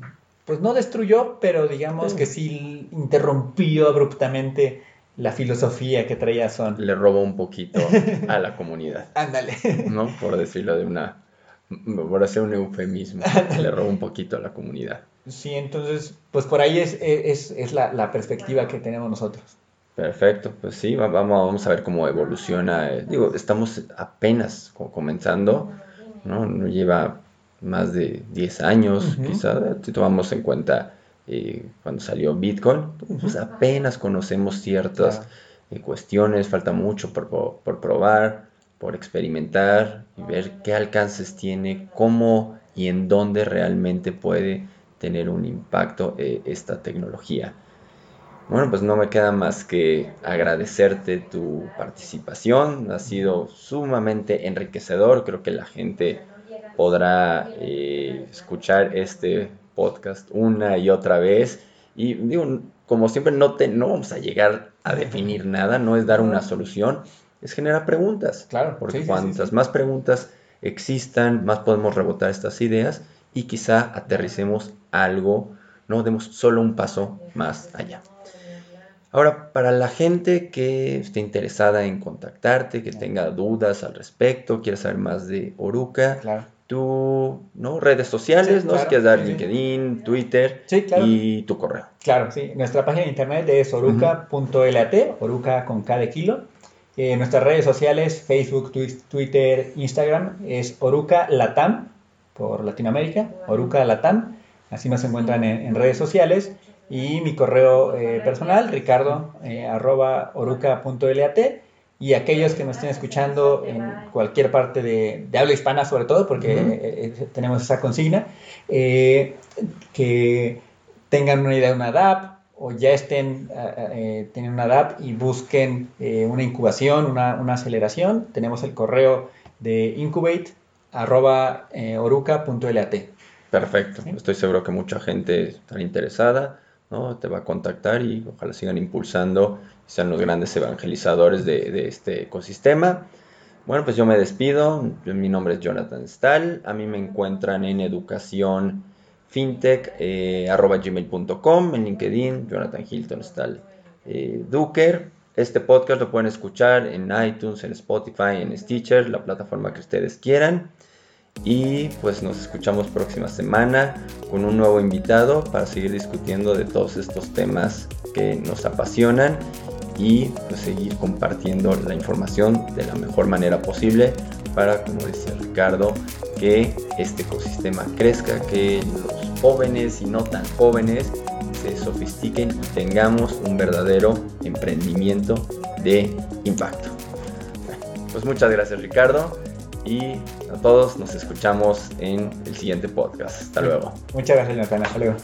pues no destruyó, pero digamos que sí interrumpió abruptamente la filosofía que traía Son. Le robó un poquito a la comunidad. Ándale. ¿No? Por decirlo de una. Por hacer un eufemismo. Le robó un poquito a la comunidad. Sí, entonces, pues por ahí es, es, es la, la, perspectiva que tenemos nosotros. Perfecto, pues sí, vamos, vamos a ver cómo evoluciona. Eh, digo, estamos apenas comenzando, ¿no? No lleva más de 10 años, quizás, si tomamos en cuenta eh, cuando salió Bitcoin, pues apenas conocemos ciertas eh, cuestiones, falta mucho por, por, probar, por experimentar y ver qué alcances tiene, cómo y en dónde realmente puede tener un impacto eh, esta tecnología. Bueno, pues no me queda más que agradecerte tu participación, ha sido sumamente enriquecedor, creo que la gente podrá escuchar este podcast una y otra vez. Y digo, como siempre, no, te, no vamos a llegar a definir nada, no es dar una solución, es generar preguntas. Claro. Porque cuantas más preguntas existan, más podemos rebotar estas ideas y quizá aterricemos algo, no demos solo un paso más allá. Ahora, para la gente que esté interesada en contactarte, que tenga dudas al respecto, quiera saber más de Oruca, claro tu ¿no? redes sociales, ¿no? si quieres dar LinkedIn, Twitter y tu correo. Claro, sí. Nuestra página de internet es oruca.lat, oruca con K de kilo. Eh, nuestras redes sociales, Facebook, Twitter, Instagram, es Oruca Latam, por Latinoamérica, Oruca Latam. Así nos encuentran en, redes sociales. Y mi correo eh, personal, ricardo, eh, arroba oruca.lat y aquellos que nos estén escuchando en cualquier parte de, habla hispana sobre todo, porque eh, eh, tenemos esa consigna, eh, que tengan una idea de una DAP o ya estén, tienen una DAP y busquen una incubación, una, una, aceleración, tenemos el correo de incubate arroba oruca.lat. Perfecto, estoy seguro que mucha gente está interesada, ¿no? te va a contactar y ojalá sigan impulsando sean los grandes evangelizadores de, este ecosistema. Bueno, pues yo me despido. Mi nombre es Jonathan Stahl. A mí me encuentran en educación fintech eh, en LinkedIn, Jonathan Hilton Stahl eh, Duker. Este podcast lo pueden escuchar en iTunes, en Spotify, en Stitcher, la plataforma que ustedes quieran. Y pues nos escuchamos próxima semana con un nuevo invitado para seguir discutiendo de todos estos temas que nos apasionan y pues seguir compartiendo la información de la mejor manera posible para, como decía Ricardo, que este ecosistema crezca, que los jóvenes y no tan jóvenes se sofistiquen y tengamos un verdadero emprendimiento de impacto. pues muchas gracias Ricardo y a todos nos escuchamos en el siguiente podcast. Hasta luego. Muchas gracias Nathan, hasta luego.